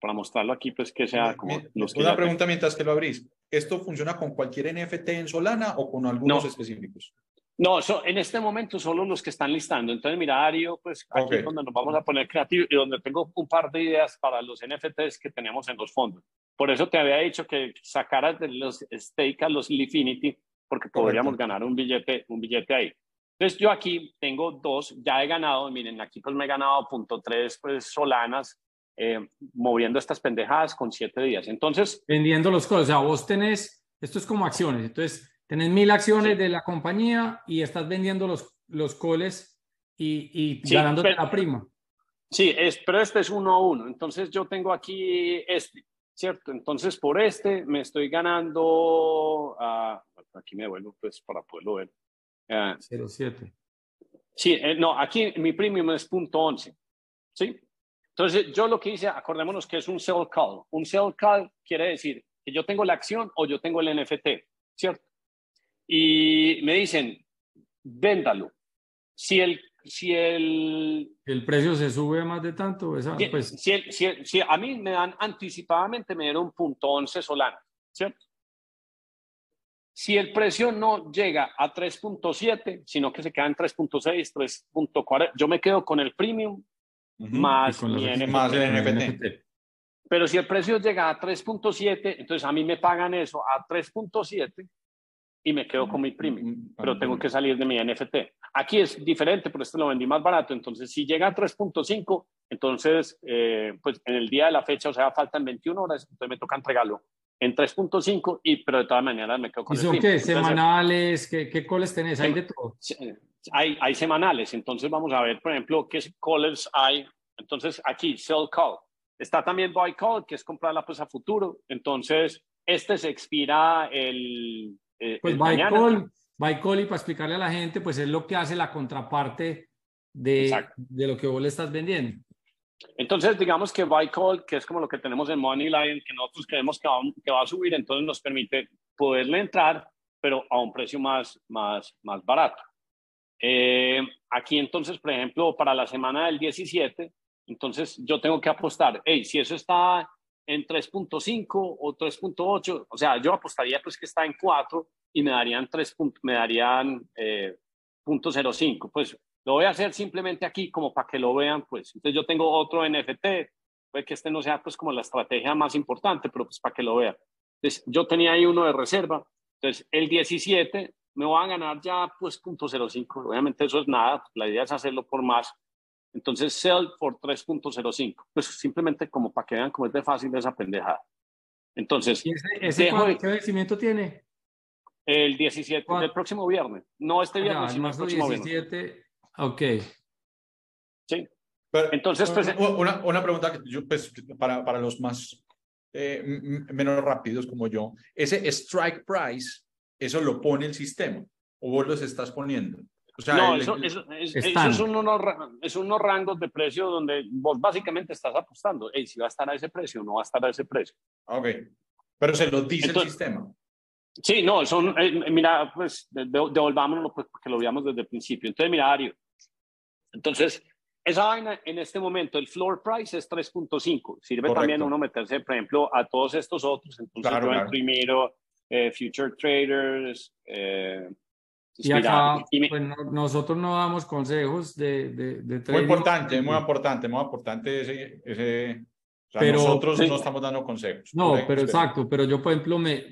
para mostrarlo aquí, pues que sea como los que Una pregunta mientras que lo abrís. ¿Esto funciona con cualquier NFT en Solana o con algunos No. específicos? No, so- en este momento solo los que están listando. Entonces, mira, Ario, pues aquí Ok. es donde nos vamos a poner creativos y donde tengo un par de ideas para los NFTs que tenemos en los fondos. Por eso te había dicho que sacaras de los stake a los Lifinity, porque podríamos ganar un billete, un billete ahí. Entonces, yo aquí tengo dos, ya he ganado, miren, aquí pues me he ganado punto tres, pues solanas, eh, moviendo estas pendejadas con siete días. Entonces, Vendiendo los calls. O sea, vos tenés, esto es como acciones. Entonces, tenés mil acciones Sí. de la compañía y estás vendiendo los, los calls y, y Sí, ganándote pero- la prima. Sí, es, pero este es uno a uno. Entonces yo tengo aquí este, ¿cierto? Entonces por este me estoy ganando, ah, aquí me devuelvo pues para poderlo ver. Ah, 07. sí, eh, no, aquí mi premium es punto 11, ¿sí? Entonces yo lo que hice, acordémonos que es un sell call. Un sell call quiere decir que yo tengo la acción o yo tengo el NFT, ¿cierto? Y me dicen, véndalo. Si el, si el El precio se sube más de tanto. Esa, Si, pues, si el- si el- si a mí me dan anticipadamente, me dieron punto 11 solano, ¿cierto? Si el precio no llega a 3.7, sino que se queda en 3.6, 3.40, yo me quedo con el premium más con mi los- NFT. Más el NFT. Pero si el precio llega a 3.7, entonces a mí me pagan eso a 3.7 y me quedo con mi premium. pero tengo que salir de mi NFT. Aquí es diferente, pero este lo vendí más barato. Entonces, si llega a 3.5, entonces, eh, pues en el día de la fecha, o sea, faltan 21 horas, entonces me toca entregarlo en 3.5, y, pero de todas maneras me quedo ¿Y con el son premium. qué? Entonces, ¿Semanales? ¿Qué, qué calls tenés? Hay de todo. hay, hay semanales, entonces vamos a ver, por ejemplo, qué callers hay. Entonces, aquí, sell call. Está también buy call, que es comprarla pues a futuro. Entonces, este se expira el, eh, Pues buy call y para explicarle a la gente, pues es lo que hace la contraparte de, de lo que vos le estás vendiendo. Entonces, digamos que call, que es como lo que tenemos en Money Lion, que nosotros creemos que va, que va a subir, entonces nos permite poderle entrar, pero a un precio más, más, más barato. Eh, aquí entonces, por ejemplo, para la semana del 17, entonces yo tengo que apostar, hey, si eso está en 3.5 o 3.8, o sea, yo apostaría pues que está en 4 y me darían 3, punt- me darían eh, punto 0.5, pues lo voy a hacer simplemente aquí como para que lo vean, pues. Entonces yo tengo otro NFT, puede que este no sea pues como la estrategia más importante, pero pues para que lo vean. Entonces yo tenía ahí uno de reserva, entonces el 17 me voy a ganar ya pues punto 0.5, obviamente eso es nada, la idea es hacerlo por más. Entonces sell por 3.05, pues simplemente como para que vean cómo es de fácil esa pendejada. Entonces, ¿Y ese, ese Dejo de- qué vencimiento tiene? el 17 ¿Cuándo? del próximo viernes, no este Ah, viernes, ya, sino el próximo viernes. 17. Ok. Sí. Pero, Entonces, pues, una, una, pregunta que yo, pues, para, para los más eh, menos rápidos como yo, ese strike price, eso lo pone el sistema o vos los estás poniendo. O sea, no, el- eso, eso, es, eso es, unos, es unos rangos de precio donde vos básicamente estás apostando, hey, si va a estar a ese precio o no va a estar a ese precio. Ah, Ok. Pero se lo dice Entonces- el sistema. Sí, no, son, eh, mira, pues de- de- devolvámonos pues, porque lo veamos desde el principio. Entonces, mira, Ario. Entonces, esa vaina en este momento, el floor price es 3.5. Sirve Correcto. también uno meterse, por ejemplo, a todos estos otros. Entonces, Claro, yo claro. primero eh, Future Traders. eh, Y acá, y me- pues, no- nosotros no damos consejos de, de, de Muy trading. importante, muy importante, muy importante ese... ese o sea, Pero- nosotros Sí. no estamos dando consejos. No, Correcto, pero espera. exacto, pero yo, por ejemplo, me,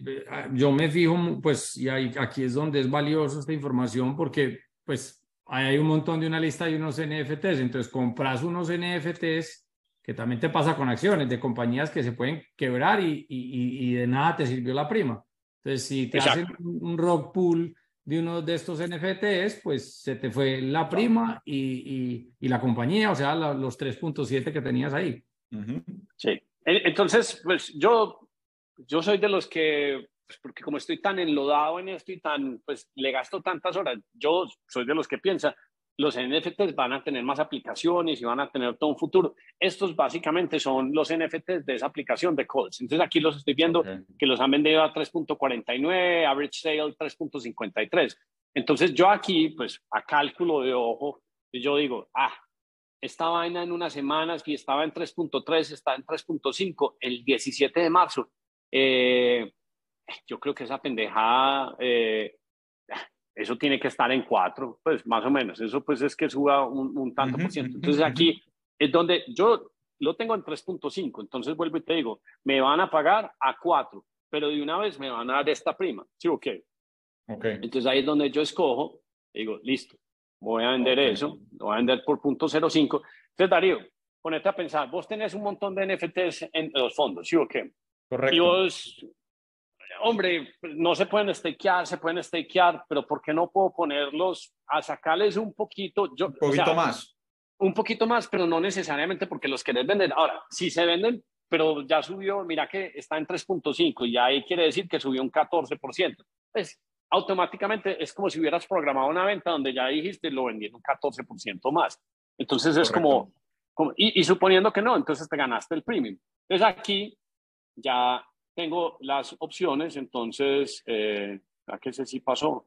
yo me fijo, pues, y ahí, aquí es donde es valioso esta información, porque, pues, ahí hay un montón de una lista de unos NFTs, entonces compras unos NFTs, que también te pasa con acciones de compañías que se pueden quebrar y, y, y- de nada te sirvió la prima. Entonces, si te Exacto. hacen un rock pool de uno de estos NFTs, pues se te fue la prima y, y, y la compañía, o sea, la- los 3.7 que tenías ahí. Sí. Entonces, pues yo, yo soy de los que pues porque como estoy tan enlodado en esto y tan, pues le gasto tantas horas, yo soy de los que piensa, los NFTs van a tener más aplicaciones y van a tener todo un futuro. Estos básicamente son los NFTs de esa aplicación de Calls. Entonces aquí los estoy viendo que los han vendido a 3.49, average sale 3.53. Entonces yo aquí, pues a cálculo de ojo, yo digo, ah, esta vaina en unas semanas que estaba en 3.3, está en 3.5 el 17 de marzo. Eh, yo creo que esa pendejada, eh, eso tiene que estar en 4, pues más o menos. Eso pues es que suba un, tanto por ciento. Entonces aquí es donde yo lo tengo en 3.5, entonces vuelvo y te digo, me van a pagar a 4, pero de una vez me van a dar esta prima. Sí, ok. okay. Entonces ahí es donde yo escojo, digo, listo, voy a vender eso, lo voy a vender por punto 0.5. Entonces, Darío, ponete a pensar, vos tenés un montón de NFTs en los fondos, ¿sí o? Correcto. Y vos, hombre, no se pueden stakear, se pueden stakear, pero ¿por qué no puedo ponerlos a sacarles un poquito? Yo, un poquito más. Un poquito más, pero no necesariamente porque los querés vender. Ahora, si se venden, pero ya subió, mira que está en 3.5 y ahí quiere decir que subió un 14%. Pues automáticamente es como si hubieras programado una venta donde ya dijiste lo vendí en un 14% más. Entonces es como, como y, suponiendo que no, entonces te ganaste el premium. Entonces aquí ya tengo las opciones, entonces, eh, ¿a qué sé si pasó?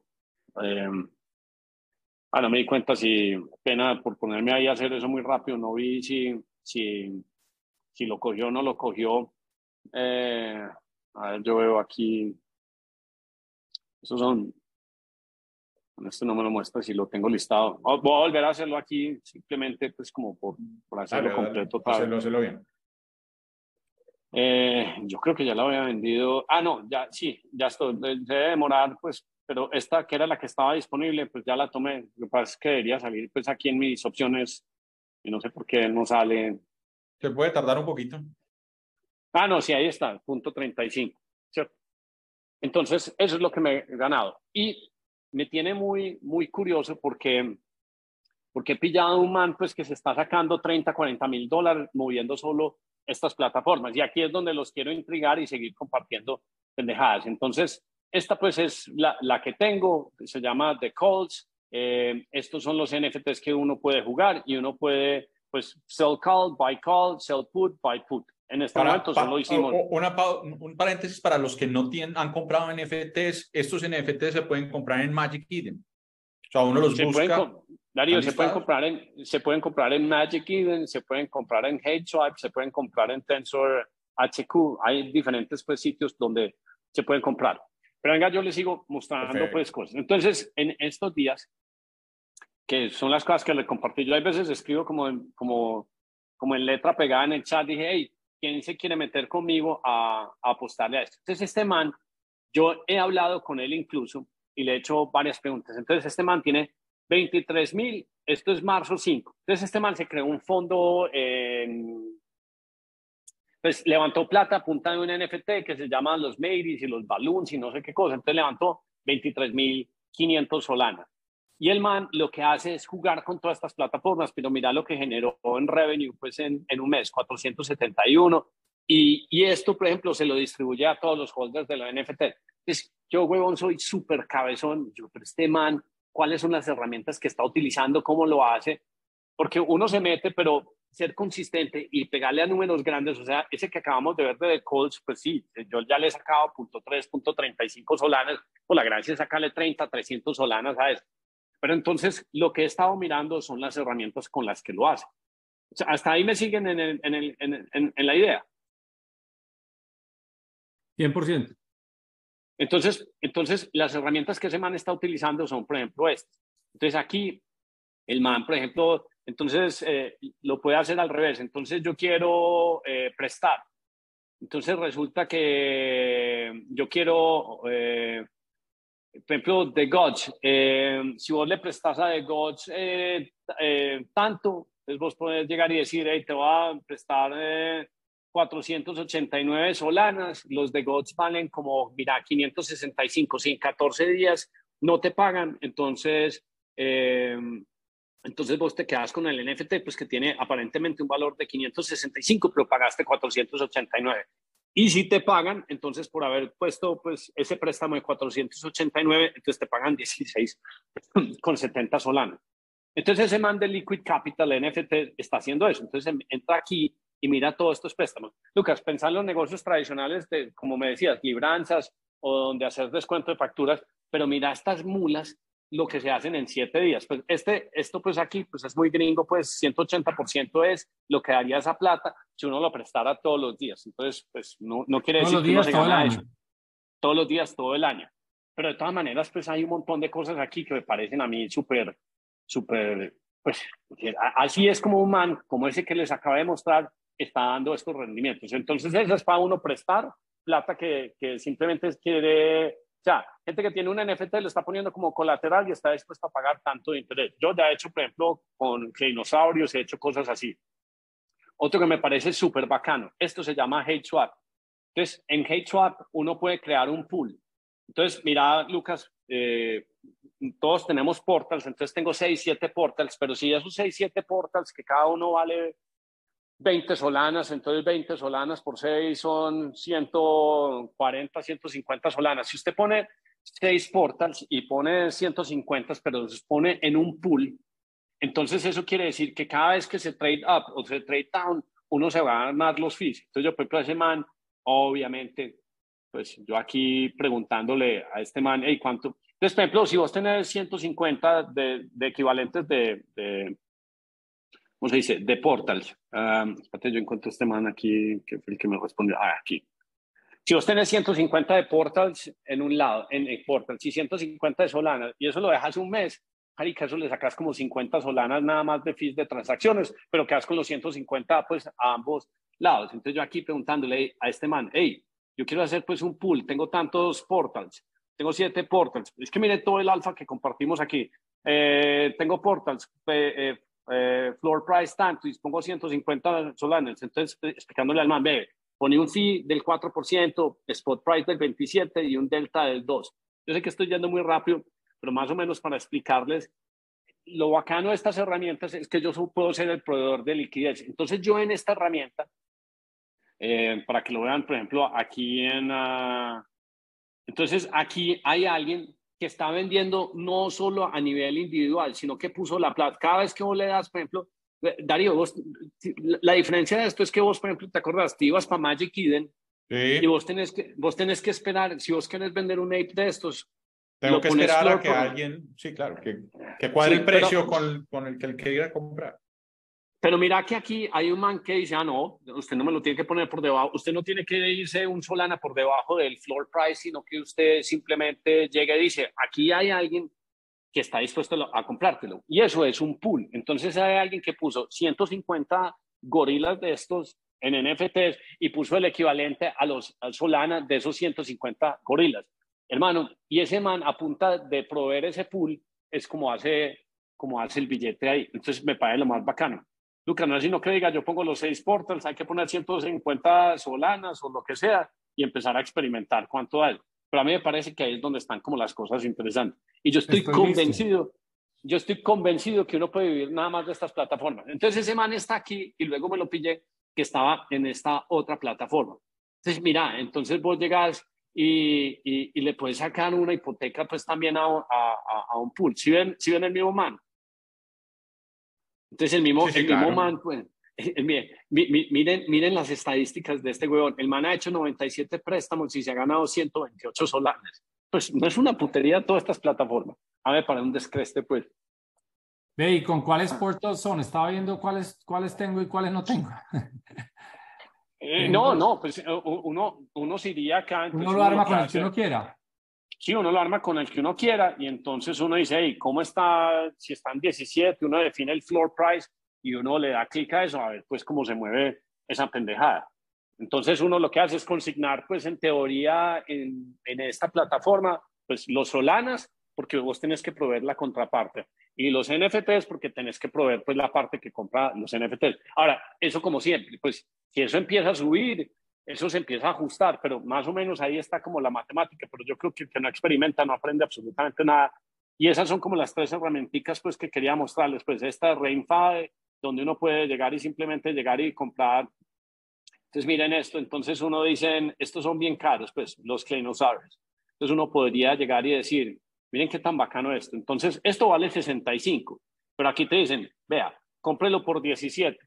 Eh, ah, no me di cuenta si, pena por ponerme ahí a hacer eso muy rápido, no vi si, si, si lo cogió o no lo cogió. Eh, a ver, yo veo aquí esos son, esto no me lo muestra si lo tengo listado. Oh, voy a volver a hacerlo aquí, simplemente pues como por, por hacerlo completo. Hacerlo, hacerlo bien. Eh, yo creo que ya la había vendido. Ah, no, ya sí, ya estoy. Debe demorar, pues, pero esta que era la que estaba disponible, pues ya la tomé. Lo que pasa es que debería salir, pues, aquí en mis opciones y no sé por qué no sale. Se puede tardar un poquito. Ah, no, sí, ahí está, punto 35, ¿cierto? Entonces, eso es lo que me he ganado. Y me tiene muy, muy curioso porque, porque he pillado un man pues, que se está sacando 30, 40 mil dólares moviendo solo estas plataformas. Y aquí es donde los quiero intrigar y seguir compartiendo pendejadas. Entonces, esta pues es la, la que tengo, se llama The Calls. Eh, estos son los NFTs que uno puede jugar y uno puede pues sell call, buy call, sell put, buy put. En este momento solo hicimos. Una, un paréntesis para los que no tienen, han comprado NFTs. Estos NFTs se pueden comprar en Magic Eden. O sea, uno los busca. Darío, se pueden, comprar en, se pueden comprar en Magic Eden, se pueden comprar en HateSwipe, se pueden comprar en Tensor HQ. Hay diferentes pues, sitios donde se pueden comprar. Pero venga, yo les sigo mostrando pues cosas. Entonces, en estos días, que son las cosas que le compartí, yo a veces escribo como como, como en letra pegada en el chat, dije, hey, ¿quién se quiere meter conmigo a, apostarle a esto? Entonces, este man, yo he hablado con él incluso y le he hecho varias preguntas. Entonces, este man tiene 23 mil, esto es marzo 5. Entonces, este man se creó un fondo, pues levantó plata a punta de un NFT que se llama los Maybes y los Balloons y no sé qué cosa. Entonces, levantó 23 mil 500 solanas. Y el man lo que hace es jugar con todas estas plataformas, pero mira lo que generó en revenue pues en, en un mes, 471. Y, y, esto, por ejemplo, se lo distribuye a todos los holders de la NFT. Entonces, yo, huevón, soy súper cabezón. Yo, pero este man, ¿cuáles son las herramientas que está utilizando? ¿Cómo lo hace? Porque uno se mete, pero ser consistente y pegarle a números grandes, o sea, ese que acabamos de ver de The Calls, pues sí, yo ya le he sacado punto .3, punto .35 solanas, por la gracia sacarle 30, 300 solanas a eso. Pero entonces lo que he estado mirando son las herramientas con las que lo hace. Hasta ahí me siguen en, el, en, la idea. 100%. Entonces, entonces, las herramientas que ese man está utilizando son, por ejemplo, estas. Entonces, aquí, el man, por ejemplo, entonces eh, lo puede hacer al revés. Entonces, yo quiero eh, prestar. Entonces, resulta que yo quiero eh, por ejemplo, The Gods, eh, si vos le prestas a The Gods eh, eh, tanto, pues vos podés llegar y decir, hey, te voy a prestar 489 solanas, los The Gods valen como, mira, 565, si en 14 días no te pagan, entonces, entonces vos te quedas con el NFT, pues que tiene aparentemente un valor de 565, pero pagaste 489. Y si te pagan, entonces por haber puesto pues ese préstamo de 489, entonces te pagan 16 con 70 solanas. Entonces ese man de Liquid Capital, NFT, está haciendo eso. Entonces entra aquí y mira todos estos préstamos. Lucas, pensar en los negocios tradicionales de, como me decías, libranzas o donde hacer descuento de facturas, pero mira estas mulas lo que se hacen en siete días. Pues este, esto pues aquí pues es muy gringo, pues 180% es lo que daría esa plata si uno lo prestara todos los días. Entonces, pues no, no quiere decir que no se gana eso. Todos los días, todo el año. Pero de todas maneras, pues hay un montón de cosas aquí que me parecen a mí súper, súper, pues así es como un man, como ese que les acaba de mostrar, está dando estos rendimientos. Entonces, eso es para uno prestar plata que, simplemente quiere o sea, gente que tiene un NFT lo está poniendo como colateral y está dispuesta a pagar tanto de interés. Yo ya he hecho, por ejemplo, con dinosaurios, he hecho cosas así. Otro que me parece súper bacano, esto se llama Hate Swap. Entonces, en Hate Swap uno puede crear un pool. Entonces, mira, Lucas, eh, todos tenemos portals, entonces tengo 6, 7 portals, pero si esos 6, 7 portals, que cada uno vale 20 solanas, entonces 20 solanas por 6 son 140, 150 solanas. Si usted pone 6 portals y pone 150, pero los pone en un pool, entonces eso quiere decir que cada vez que se trade up o se trade down, uno se va a ganar los fees. Entonces yo, por ejemplo, a ese man, obviamente, pues yo aquí preguntándole a este man, hey, ¿cuánto? Entonces, por ejemplo, si vos tenés 150 de, de equivalentes de, de ¿cómo se dice? De portals. Um, espérate, yo encuentro este man aquí, que fue el que me respondió. Ah, aquí. Si vos tenés 150 de portals en un lado, en, portals, y 150 de Solana, y eso lo dejas un mes, que eso le sacas como 50 solanas nada más de fees de transacciones, pero quedas con los 150 pues a ambos lados. Entonces yo aquí preguntándole a este man, hey, yo quiero hacer pues un pool, tengo tantos portals, tengo siete portals, es que mire todo el alfa que compartimos aquí, eh, tengo portals, eh, eh, floor price tanto y pongo 150 solanas, entonces eh, explicándole al man, ve, pone un fee del 4%, spot price del 27 y un delta del 2. Yo sé que estoy yendo muy rápido, pero más o menos para explicarles lo bacano de estas herramientas es que yo puedo ser el proveedor de liquidez. Entonces yo en esta herramienta, eh, para que lo vean, por ejemplo, aquí en... Uh, entonces aquí hay alguien que está vendiendo no solo a nivel individual, sino que puso la plata. Cada vez que vos le das, por ejemplo, eh, Darío, vos, la diferencia de esto es que vos, por ejemplo, te acordás, te ibas para Magic Eden y vos tenés, que, vos tenés que esperar, si vos querés vender un ape de estos, tengo que esperar a que alguien, sí, claro, que, que cuadre el precio con, con el que él quiera comprar. Pero mira que aquí hay un man que dice, ah, no, usted no me lo tiene que poner por debajo, usted no tiene que irse un Solana por debajo del floor price, sino que usted simplemente llega y dice, aquí hay alguien que está dispuesto a comprártelo. Y eso es un pool. Entonces hay alguien que puso 150 gorilas de estos en NFTs y puso el equivalente a los Solana de esos 150 gorilas. Hermano, y ese man a punta de proveer ese pool es como hace, como hace el billete ahí. Entonces me parece lo más bacano. Lucas, no es sino que diga, yo pongo los seis portals, hay que poner 150 solanas o lo que sea y empezar a experimentar cuánto hay. Pero a mí me parece que ahí es donde están como las cosas interesantes. Y yo estoy, convencido, yo estoy convencido que uno puede vivir nada más de estas plataformas. Entonces ese man está aquí y luego me lo pillé que estaba en esta otra plataforma. Entonces, mira, entonces vos llegas y, y, le puedes sacar una hipoteca pues también a, a, a un pool. Si ven, si ven el mismo man, entonces el mismo, el mismo man, pues, miren, miren las estadísticas de este huevón. El man ha hecho 97 préstamos y se ha ganado 128 solares. Pues no es una putería todas estas plataformas. A ver, para un descreste, pues. Ve, ¿y con cuáles portals son? Estaba viendo cuáles, cuáles tengo y cuáles no tengo. Eh, no, no, pues uno, uno se iría acá. Uno lo arma con el que uno quiera. Sí, uno lo arma con el que uno quiera y entonces uno dice, hey, ¿cómo está? Si está en 17, uno define el floor price y uno le da clic a eso, a ver pues cómo se mueve esa pendejada. Entonces uno lo que hace es consignar, pues en teoría, en, en esta plataforma, pues los solanas, porque vos tenés que proveer la contraparte, y los NFTs, porque tenés que proveer pues la parte que compra los NFTs. Ahora, eso como siempre, pues si eso empieza a subir, eso se empieza a ajustar, pero más o menos ahí está como la matemática, pero yo creo que el que no experimenta no aprende absolutamente nada. Y esas son como las tres herramientas pues, que quería mostrarles, pues esta RainFade, donde uno puede llegar y simplemente llegar y comprar Entonces miren esto, entonces uno dice, estos son bien caros, pues los Cleanosaurus. Entonces uno podría llegar y decir, miren qué tan bacano esto. Entonces esto vale 65, pero aquí te dicen, vea, cómprelo por 17.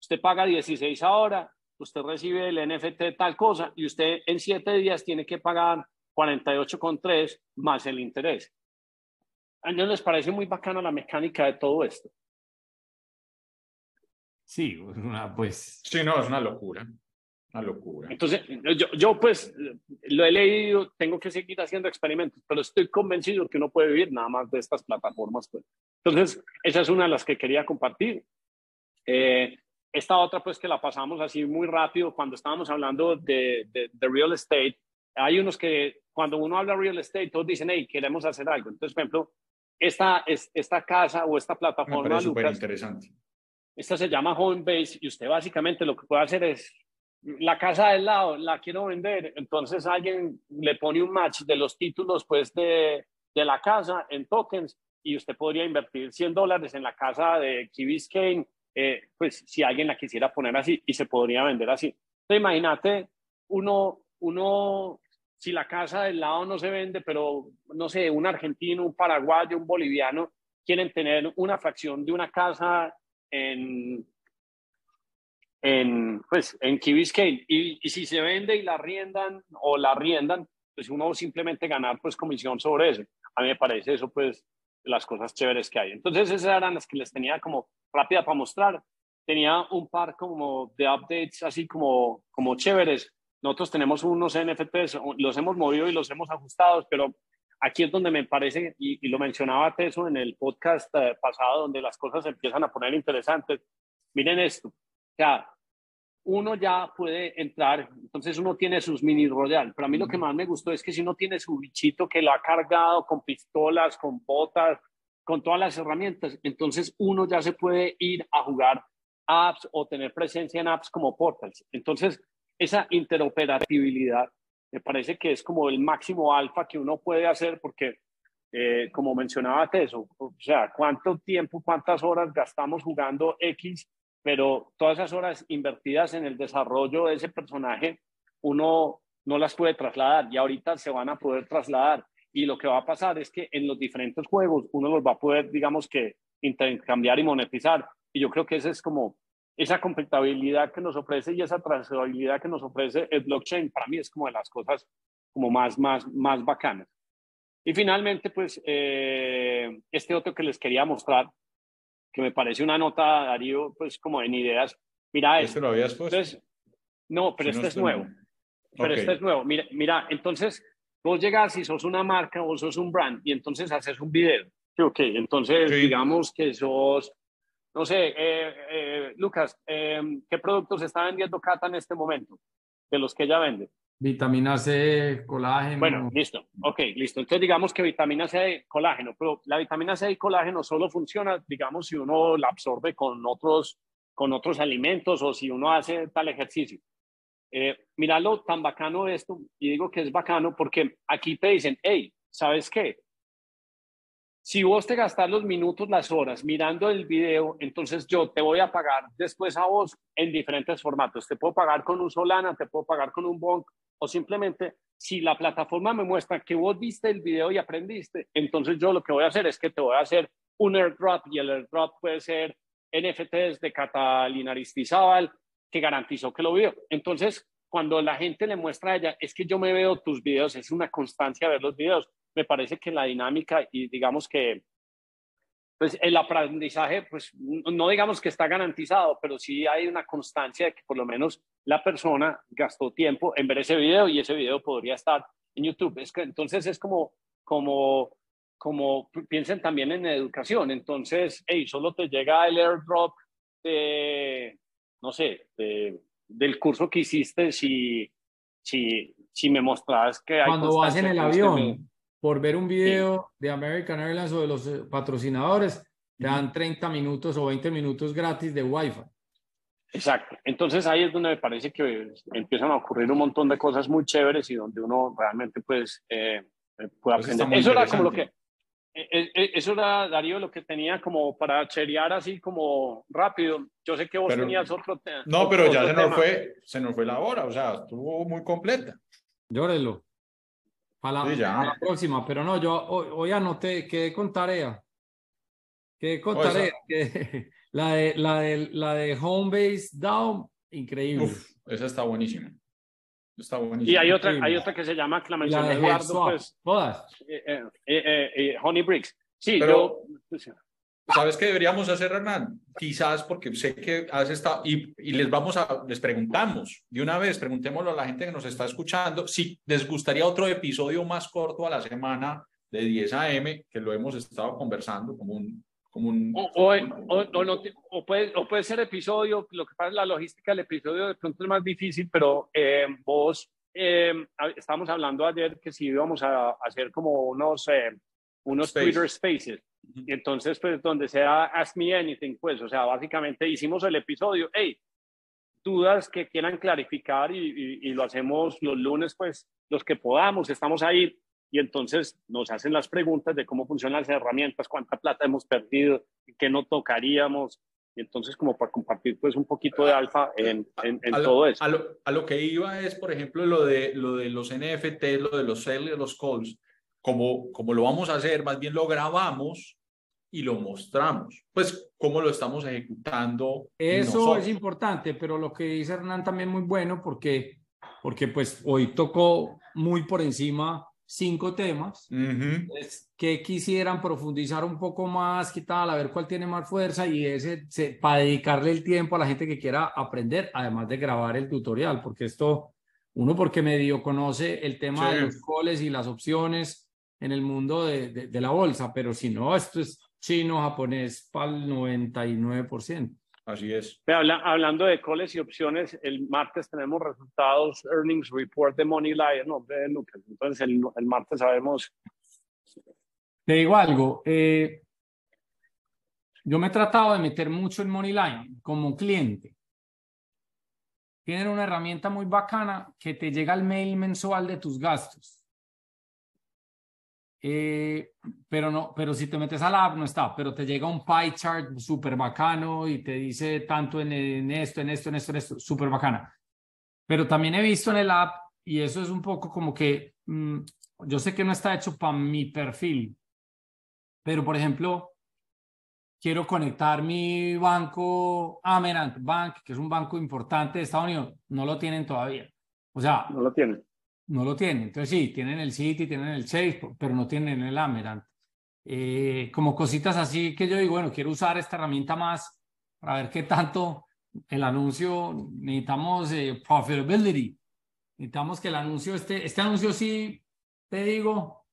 Usted paga 16 ahora, usted recibe el NFT tal cosa y usted en 7 días tiene que pagar 48,3 más el interés. ¿A ellos les parece muy bacana la mecánica de todo esto? Sí, una, pues. Sí, no, es una locura. Una locura. Entonces, yo, yo pues lo he leído, tengo que seguir haciendo experimentos, pero estoy convencido que uno puede vivir nada más de estas plataformas. Pues. Entonces, esa es una de las que quería compartir. Eh, esta otra, pues que la pasamos así muy rápido cuando estábamos hablando de, de, de, real estate. Hay unos que cuando uno habla de real estate, todos dicen, hey, queremos hacer algo. Entonces, por ejemplo, esta, esta casa o esta plataforma, Me Lucas, interesante. Esta se llama Homebase y usted básicamente lo que puede hacer es la casa del lado, la quiero vender, entonces alguien le pone un match de los títulos pues de, de la casa en tokens y usted podría invertir 100 dólares en la casa de Key Biscayne, eh, pues si alguien la quisiera poner así y se podría vender así. Entonces imagínate, uno, uno, si la casa del lado no se vende, pero no sé, un argentino, un paraguayo, un boliviano, quieren tener una fracción de una casa en, en, pues, en Key Biscayne. Y, y, si se vende y la riendan o la riendan, pues uno simplemente ganar pues comisión sobre eso. A mí me parece eso pues las cosas chéveres que hay. Entonces esas eran las que les tenía como rápida para mostrar. Tenía un par como de updates así como, como chéveres. Nosotros tenemos unos NFTs, los hemos movido y los hemos ajustado, pero aquí es donde me parece, y, lo mencionaba Teso en el podcast eh, pasado, donde las cosas empiezan a poner interesantes. Miren esto, o sea, uno ya puede entrar, entonces uno tiene sus mini royal, pero a mí lo que más me gustó es que si uno tiene su bichito que lo ha cargado con pistolas, con botas, con todas las herramientas, entonces uno ya se puede ir a jugar apps o tener presencia en apps como Portals. Entonces, esa interoperabilidad me parece que es como el máximo alfa que uno puede hacer porque, eh, como mencionaba Teso, o sea, cuánto tiempo, cuántas horas gastamos jugando X, pero todas esas horas invertidas en el desarrollo de ese personaje, uno no las puede trasladar y ahorita se van a poder trasladar. Y lo que va a pasar es que en los diferentes juegos uno los va a poder, digamos que, intercambiar y monetizar. Y yo creo que esa es como esa compatibilidad que nos ofrece y esa trazabilidad que nos ofrece el blockchain, para mí es como de las cosas como más, más, más bacanas. Y finalmente, pues, eh, este otro que les quería mostrar, que me parece una nota, Darío, pues como en ideas. Mira, ¿Este lo habías puesto? Entonces, no, pero si este no es nuevo. nuevo. Pero okay. este es nuevo. Mira, mira, entonces, vos llegas y sos una marca o sos un brand y entonces haces un video. Ok, entonces sí. digamos que sos no sé, eh, eh, Lucas, eh, ¿qué productos está vendiendo Cata en este momento? De los que ella vende. Vitamina C, colágeno. Bueno, listo. Ok, listo. Entonces digamos que vitamina C, colágeno, pero la vitamina C y colágeno solo funciona, digamos, si uno la absorbe con otros, con otros alimentos o si uno hace tal ejercicio. Eh, míralo tan bacano esto, y digo que es bacano porque aquí te dicen, hey, ¿sabes qué? Si vos te gastas los minutos, las horas mirando el video, entonces yo te voy a pagar después a vos en diferentes formatos. Te puedo pagar con un Solana, te puedo pagar con un Bonk o simplemente si la plataforma me muestra que vos viste el video y aprendiste, entonces yo lo que voy a hacer es que te voy a hacer un airdrop y el airdrop puede ser NFTs de Catalina Aristizábal que garantizó que lo vio. Entonces, cuando la gente le muestra a ella, es que yo me veo tus videos, es una constancia ver los videos me parece que la dinámica y digamos que pues el aprendizaje, pues no digamos que está garantizado, pero sí hay una constancia de que por lo menos la persona gastó tiempo en ver ese video y ese video podría estar en YouTube. Es que, entonces es como, como, como piensen también en educación. Entonces, hey, solo te llega el airdrop de, no sé, de, del curso que hiciste si, si, si me mostras que hay... Cuando vas en el avión por ver un video sí. de American Airlines o de los eh, patrocinadores, te dan 30 minutos o 20 minutos gratis de Wi-Fi. Exacto. Entonces ahí es donde me parece que empiezan a ocurrir un montón de cosas muy chéveres y donde uno realmente pues eh, puede aprender. Eso era como lo que, eh, eh, eso era, Darío, lo que tenía como para cherear así como rápido. Yo sé que vos Pero- tenías otro tema. No, pero ya se nos fue, se nos fue la hora, o sea, estuvo muy completa. Llórelo. Para la, Sí, ya. para la próxima, pero no, yo hoy, hoy anoté, quedé con tarea. Quedé con Oh, esa- tarea. que- la, de, la, de, la de Home Base Down, increíble. Uf, esa está buenísima. Está buenísima. Y hay otra, Increíble. hay otra que se llama, que la mencionó Eduardo, pues, todas. eh, eh, eh, eh, Honey Bricks. Sí, Pero- yo, pues, ¿Sabes qué deberíamos hacer, Hernán? Quizás porque sé que has estado y, y les vamos a, les preguntamos de una vez, preguntémoslo a la gente que nos está escuchando, si les gustaría otro episodio más corto a la semana de 10 a.m., que lo hemos estado conversando como un, como un, O, o, o- no o puede, o puede ser episodio, lo que pasa es la logística del episodio de pronto es más difícil, pero eh, vos, eh, a- estábamos hablando ayer que si íbamos a, hacer como unos, eh, unos Spaces. Twitter Spaces, y entonces pues donde sea Ask Me Anything, pues, o sea, básicamente hicimos el episodio, hey, dudas que quieran clarificar y, y- y lo hacemos los lunes, pues, los que podamos, estamos ahí, y entonces nos hacen las preguntas de cómo funcionan las herramientas, cuánta plata hemos perdido, qué no tocaríamos, y entonces como para compartir pues un poquito de alfa en, en, en a, todo eso. a, lo, a lo que iba es, por ejemplo, lo de, lo de los NFT, lo de los y los calls, como, como lo vamos a hacer, más bien lo grabamos y lo mostramos. Pues cómo lo estamos ejecutando. Eso nosotros. es importante, pero lo que dice Hernán también muy bueno porque, porque pues hoy tocó muy por encima cinco temas. Ujú. Es que quisieran profundizar un poco más, qué tal, a ver cuál tiene más fuerza y ese se- para dedicarle el tiempo a la gente que quiera aprender, además de grabar el tutorial, porque esto, uno porque medio conoce el tema de Sí. los coles y las opciones en el mundo de, de- de la bolsa, pero si no, esto es chino, japonés para el 99%. Así es. Habla- hablando de coles y opciones, el martes tenemos resultados, earnings report de Money Lion, no, de Lucas. Entonces el, el martes sabemos, Te digo algo, eh, yo me he tratado de meter mucho en Moneyline como cliente. Tienen una herramienta muy bacana que te llega el mail mensual de tus gastos. Eh, pero no, pero si te metes a la app no está, pero te llega un pie chart súper bacano y te dice tanto en, en esto, en esto, en esto, en esto, súper bacana. Pero también he visto en el app y eso es un poco como que mm, yo sé que no está hecho para mi perfil, pero por ejemplo, quiero conectar mi banco Amerant Bank, que es un banco importante de Estados Unidos, no lo tienen todavía. O sea, no lo tienen. No lo tienen. Entonces sí, tienen el Citi, tienen el Chase, pero no tienen el Amerant. Eh, como cositas así que yo digo, bueno, quiero usar esta herramienta más para ver qué tanto el anuncio, necesitamos eh, profitability, necesitamos que el anuncio, este, este anuncio sí, te digo,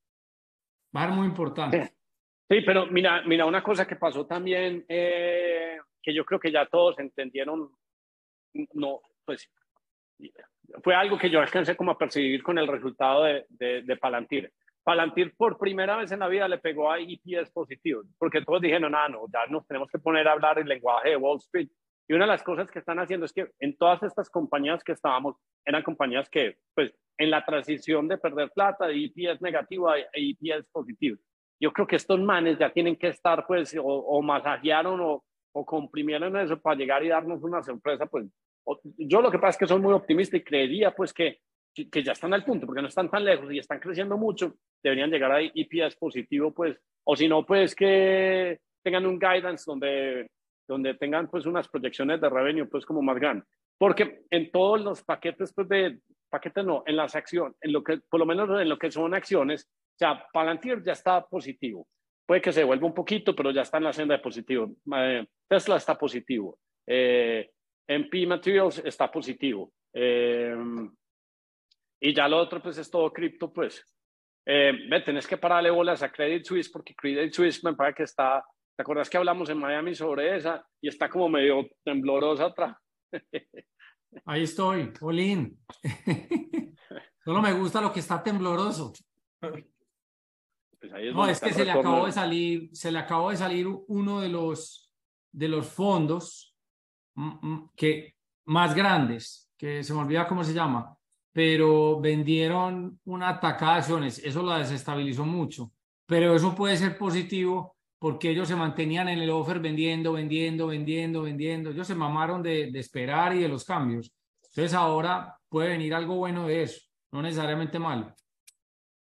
va a ser muy importante. Sí, pero mira, mira, una cosa que pasó también, eh, que yo creo que ya todos entendieron, no, pues fue algo que yo alcancé como a percibir con el resultado de, de, de Palantir. Palantir por primera vez en la vida le pegó a EPS positivo, porque todos dijeron, ah, no, ya nos tenemos que poner a hablar el lenguaje de Wall Street. Y una de las cosas que están haciendo es que en todas estas compañías que estábamos, eran compañías que, pues, en la transición de perder plata de EPS negativo a EPS positivo. Yo creo que estos manes ya tienen que estar, pues, o, o masajearon o, o comprimieron eso para llegar y darnos una sorpresa, pues, yo lo que pasa es que soy muy optimista y creería, pues, que, que, que ya están al punto, porque no están tan lejos y están creciendo mucho, deberían llegar a EPS positivo, pues, o si no, pues, que tengan un guidance donde, donde tengan, pues, unas proyecciones de revenue, pues, como más grandes. Porque en todos los paquetes, pues, de, paquetes no, en las acciones, en lo que, por lo menos en lo que son acciones, o sea, Palantir ya está positivo. Puede que se vuelva un poquito, pero ya está en la senda de positivo. Eh, Tesla está positivo. Eh, MP Materials está positivo. Eh, y ya lo otro, pues es todo cripto, pues. Eh, ve, tenés que pararle bolas a Credit Suisse porque Credit Suisse me parece que está. ¿Te acuerdas que hablamos en Miami sobre esa? Y está como medio temblorosa atrás. Ahí estoy, Olin. Solo me gusta lo que está tembloroso. Pues ahí es No, es que se le acabó de salir, se le acabó de salir uno de los de los fondos que más grandes, que se me olvida cómo se llama, pero vendieron una tacada de acciones, eso la desestabilizó mucho. pero eso puede ser positivo porque ellos se mantenían en el offer vendiendo, vendiendo, vendiendo, vendiendo. Ellos se mamaron de, de esperar y de los cambios. Entonces ahora puede venir algo bueno de eso, no necesariamente malo.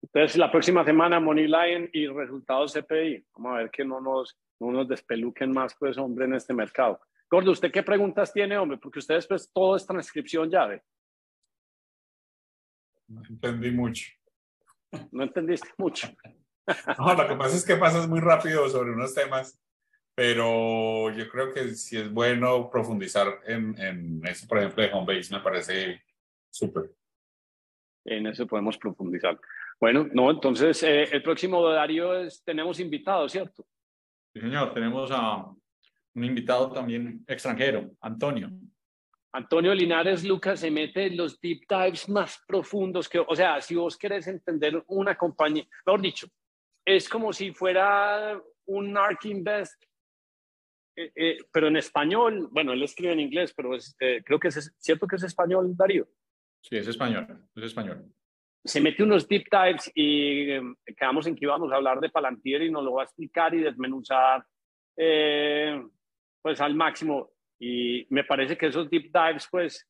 Entonces, la próxima semana, Money Lion y resultados CPI. Vamos a ver que no nos, no nos despeluquen más, pues, hombre, en este mercado. Gordo, ¿usted qué preguntas tiene, hombre? Porque ustedes, pues, todo es transcripción llave. No entendí mucho. No entendiste mucho. No, lo que pasa es que pasas muy rápido sobre unos temas, pero yo creo que si es bueno profundizar en, en eso, por ejemplo, de Homebase, me parece súper. En eso podemos profundizar. Bueno, no, entonces eh, el próximo Darío es, tenemos invitados, ¿cierto? Sí, señor, tenemos a un invitado también extranjero, Antonio. Antonio Linares Lucas se mete en los deep dives más profundos que, o sea, si vos querés entender una compañía, mejor dicho, es como si fuera un ARK Invest, eh, eh, pero en español, bueno, él escribe en inglés, pero es, eh, creo que es cierto que es español, Darío. Sí, es español, es español. Se mete unos deep dives y eh, quedamos en que íbamos a hablar de Palantir y nos lo va a explicar y desmenuzar eh, pues al máximo. Y me parece que esos deep dives, pues,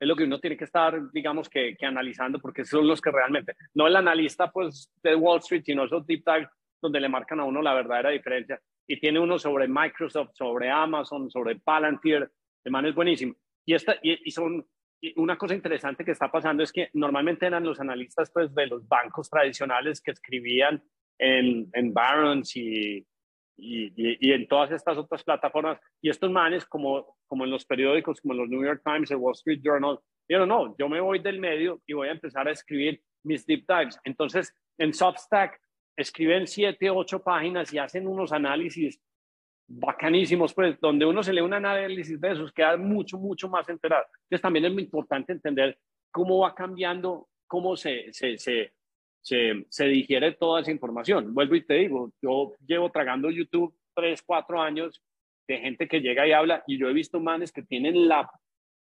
es lo que uno tiene que estar, digamos, que, que analizando, porque son los que realmente, no el analista, pues, de Wall Street, sino esos deep dives donde le marcan a uno la verdadera diferencia. Y tiene uno sobre Microsoft, sobre Amazon, sobre Palantir, el man es buenísimo. Y, esta, y, y son, y una cosa interesante que está pasando es que normalmente eran los analistas, pues, de los bancos tradicionales que escribían en, en Barron's y, y, y, y, en todas estas otras plataformas. Y estos manes, como, como en los periódicos, como en los New York Times, el Wall Street Journal, dijeron, no, yo me voy del medio y voy a empezar a escribir mis deep dives. Entonces, en Substack escriben siete, ocho páginas y hacen unos análisis bacanísimos, pues, donde uno se lee un análisis de esos, queda mucho, mucho más enterado. Entonces, también es muy importante entender cómo va cambiando, cómo se, se, se se, se, digiere toda esa información. Vuelvo y te digo, yo llevo tragando YouTube tres, cuatro años de gente que llega y habla y yo he visto manes que tienen la,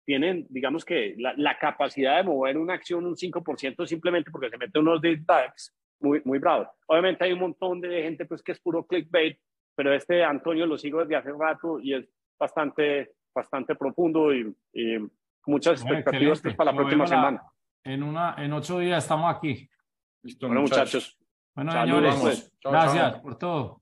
tienen, digamos que la, la capacidad de mover una acción un 5% simplemente porque se mete unos deep dives muy, muy bravos. Obviamente hay un montón de gente pues que es puro clickbait, pero este Antonio lo sigo desde hace rato y es bastante, bastante profundo y, y muchas expectativas pues, para la próxima semana. En, una, en ocho días estamos aquí. Listo, bueno, muchachos. Bueno, señores, pues, gracias chao. por todo.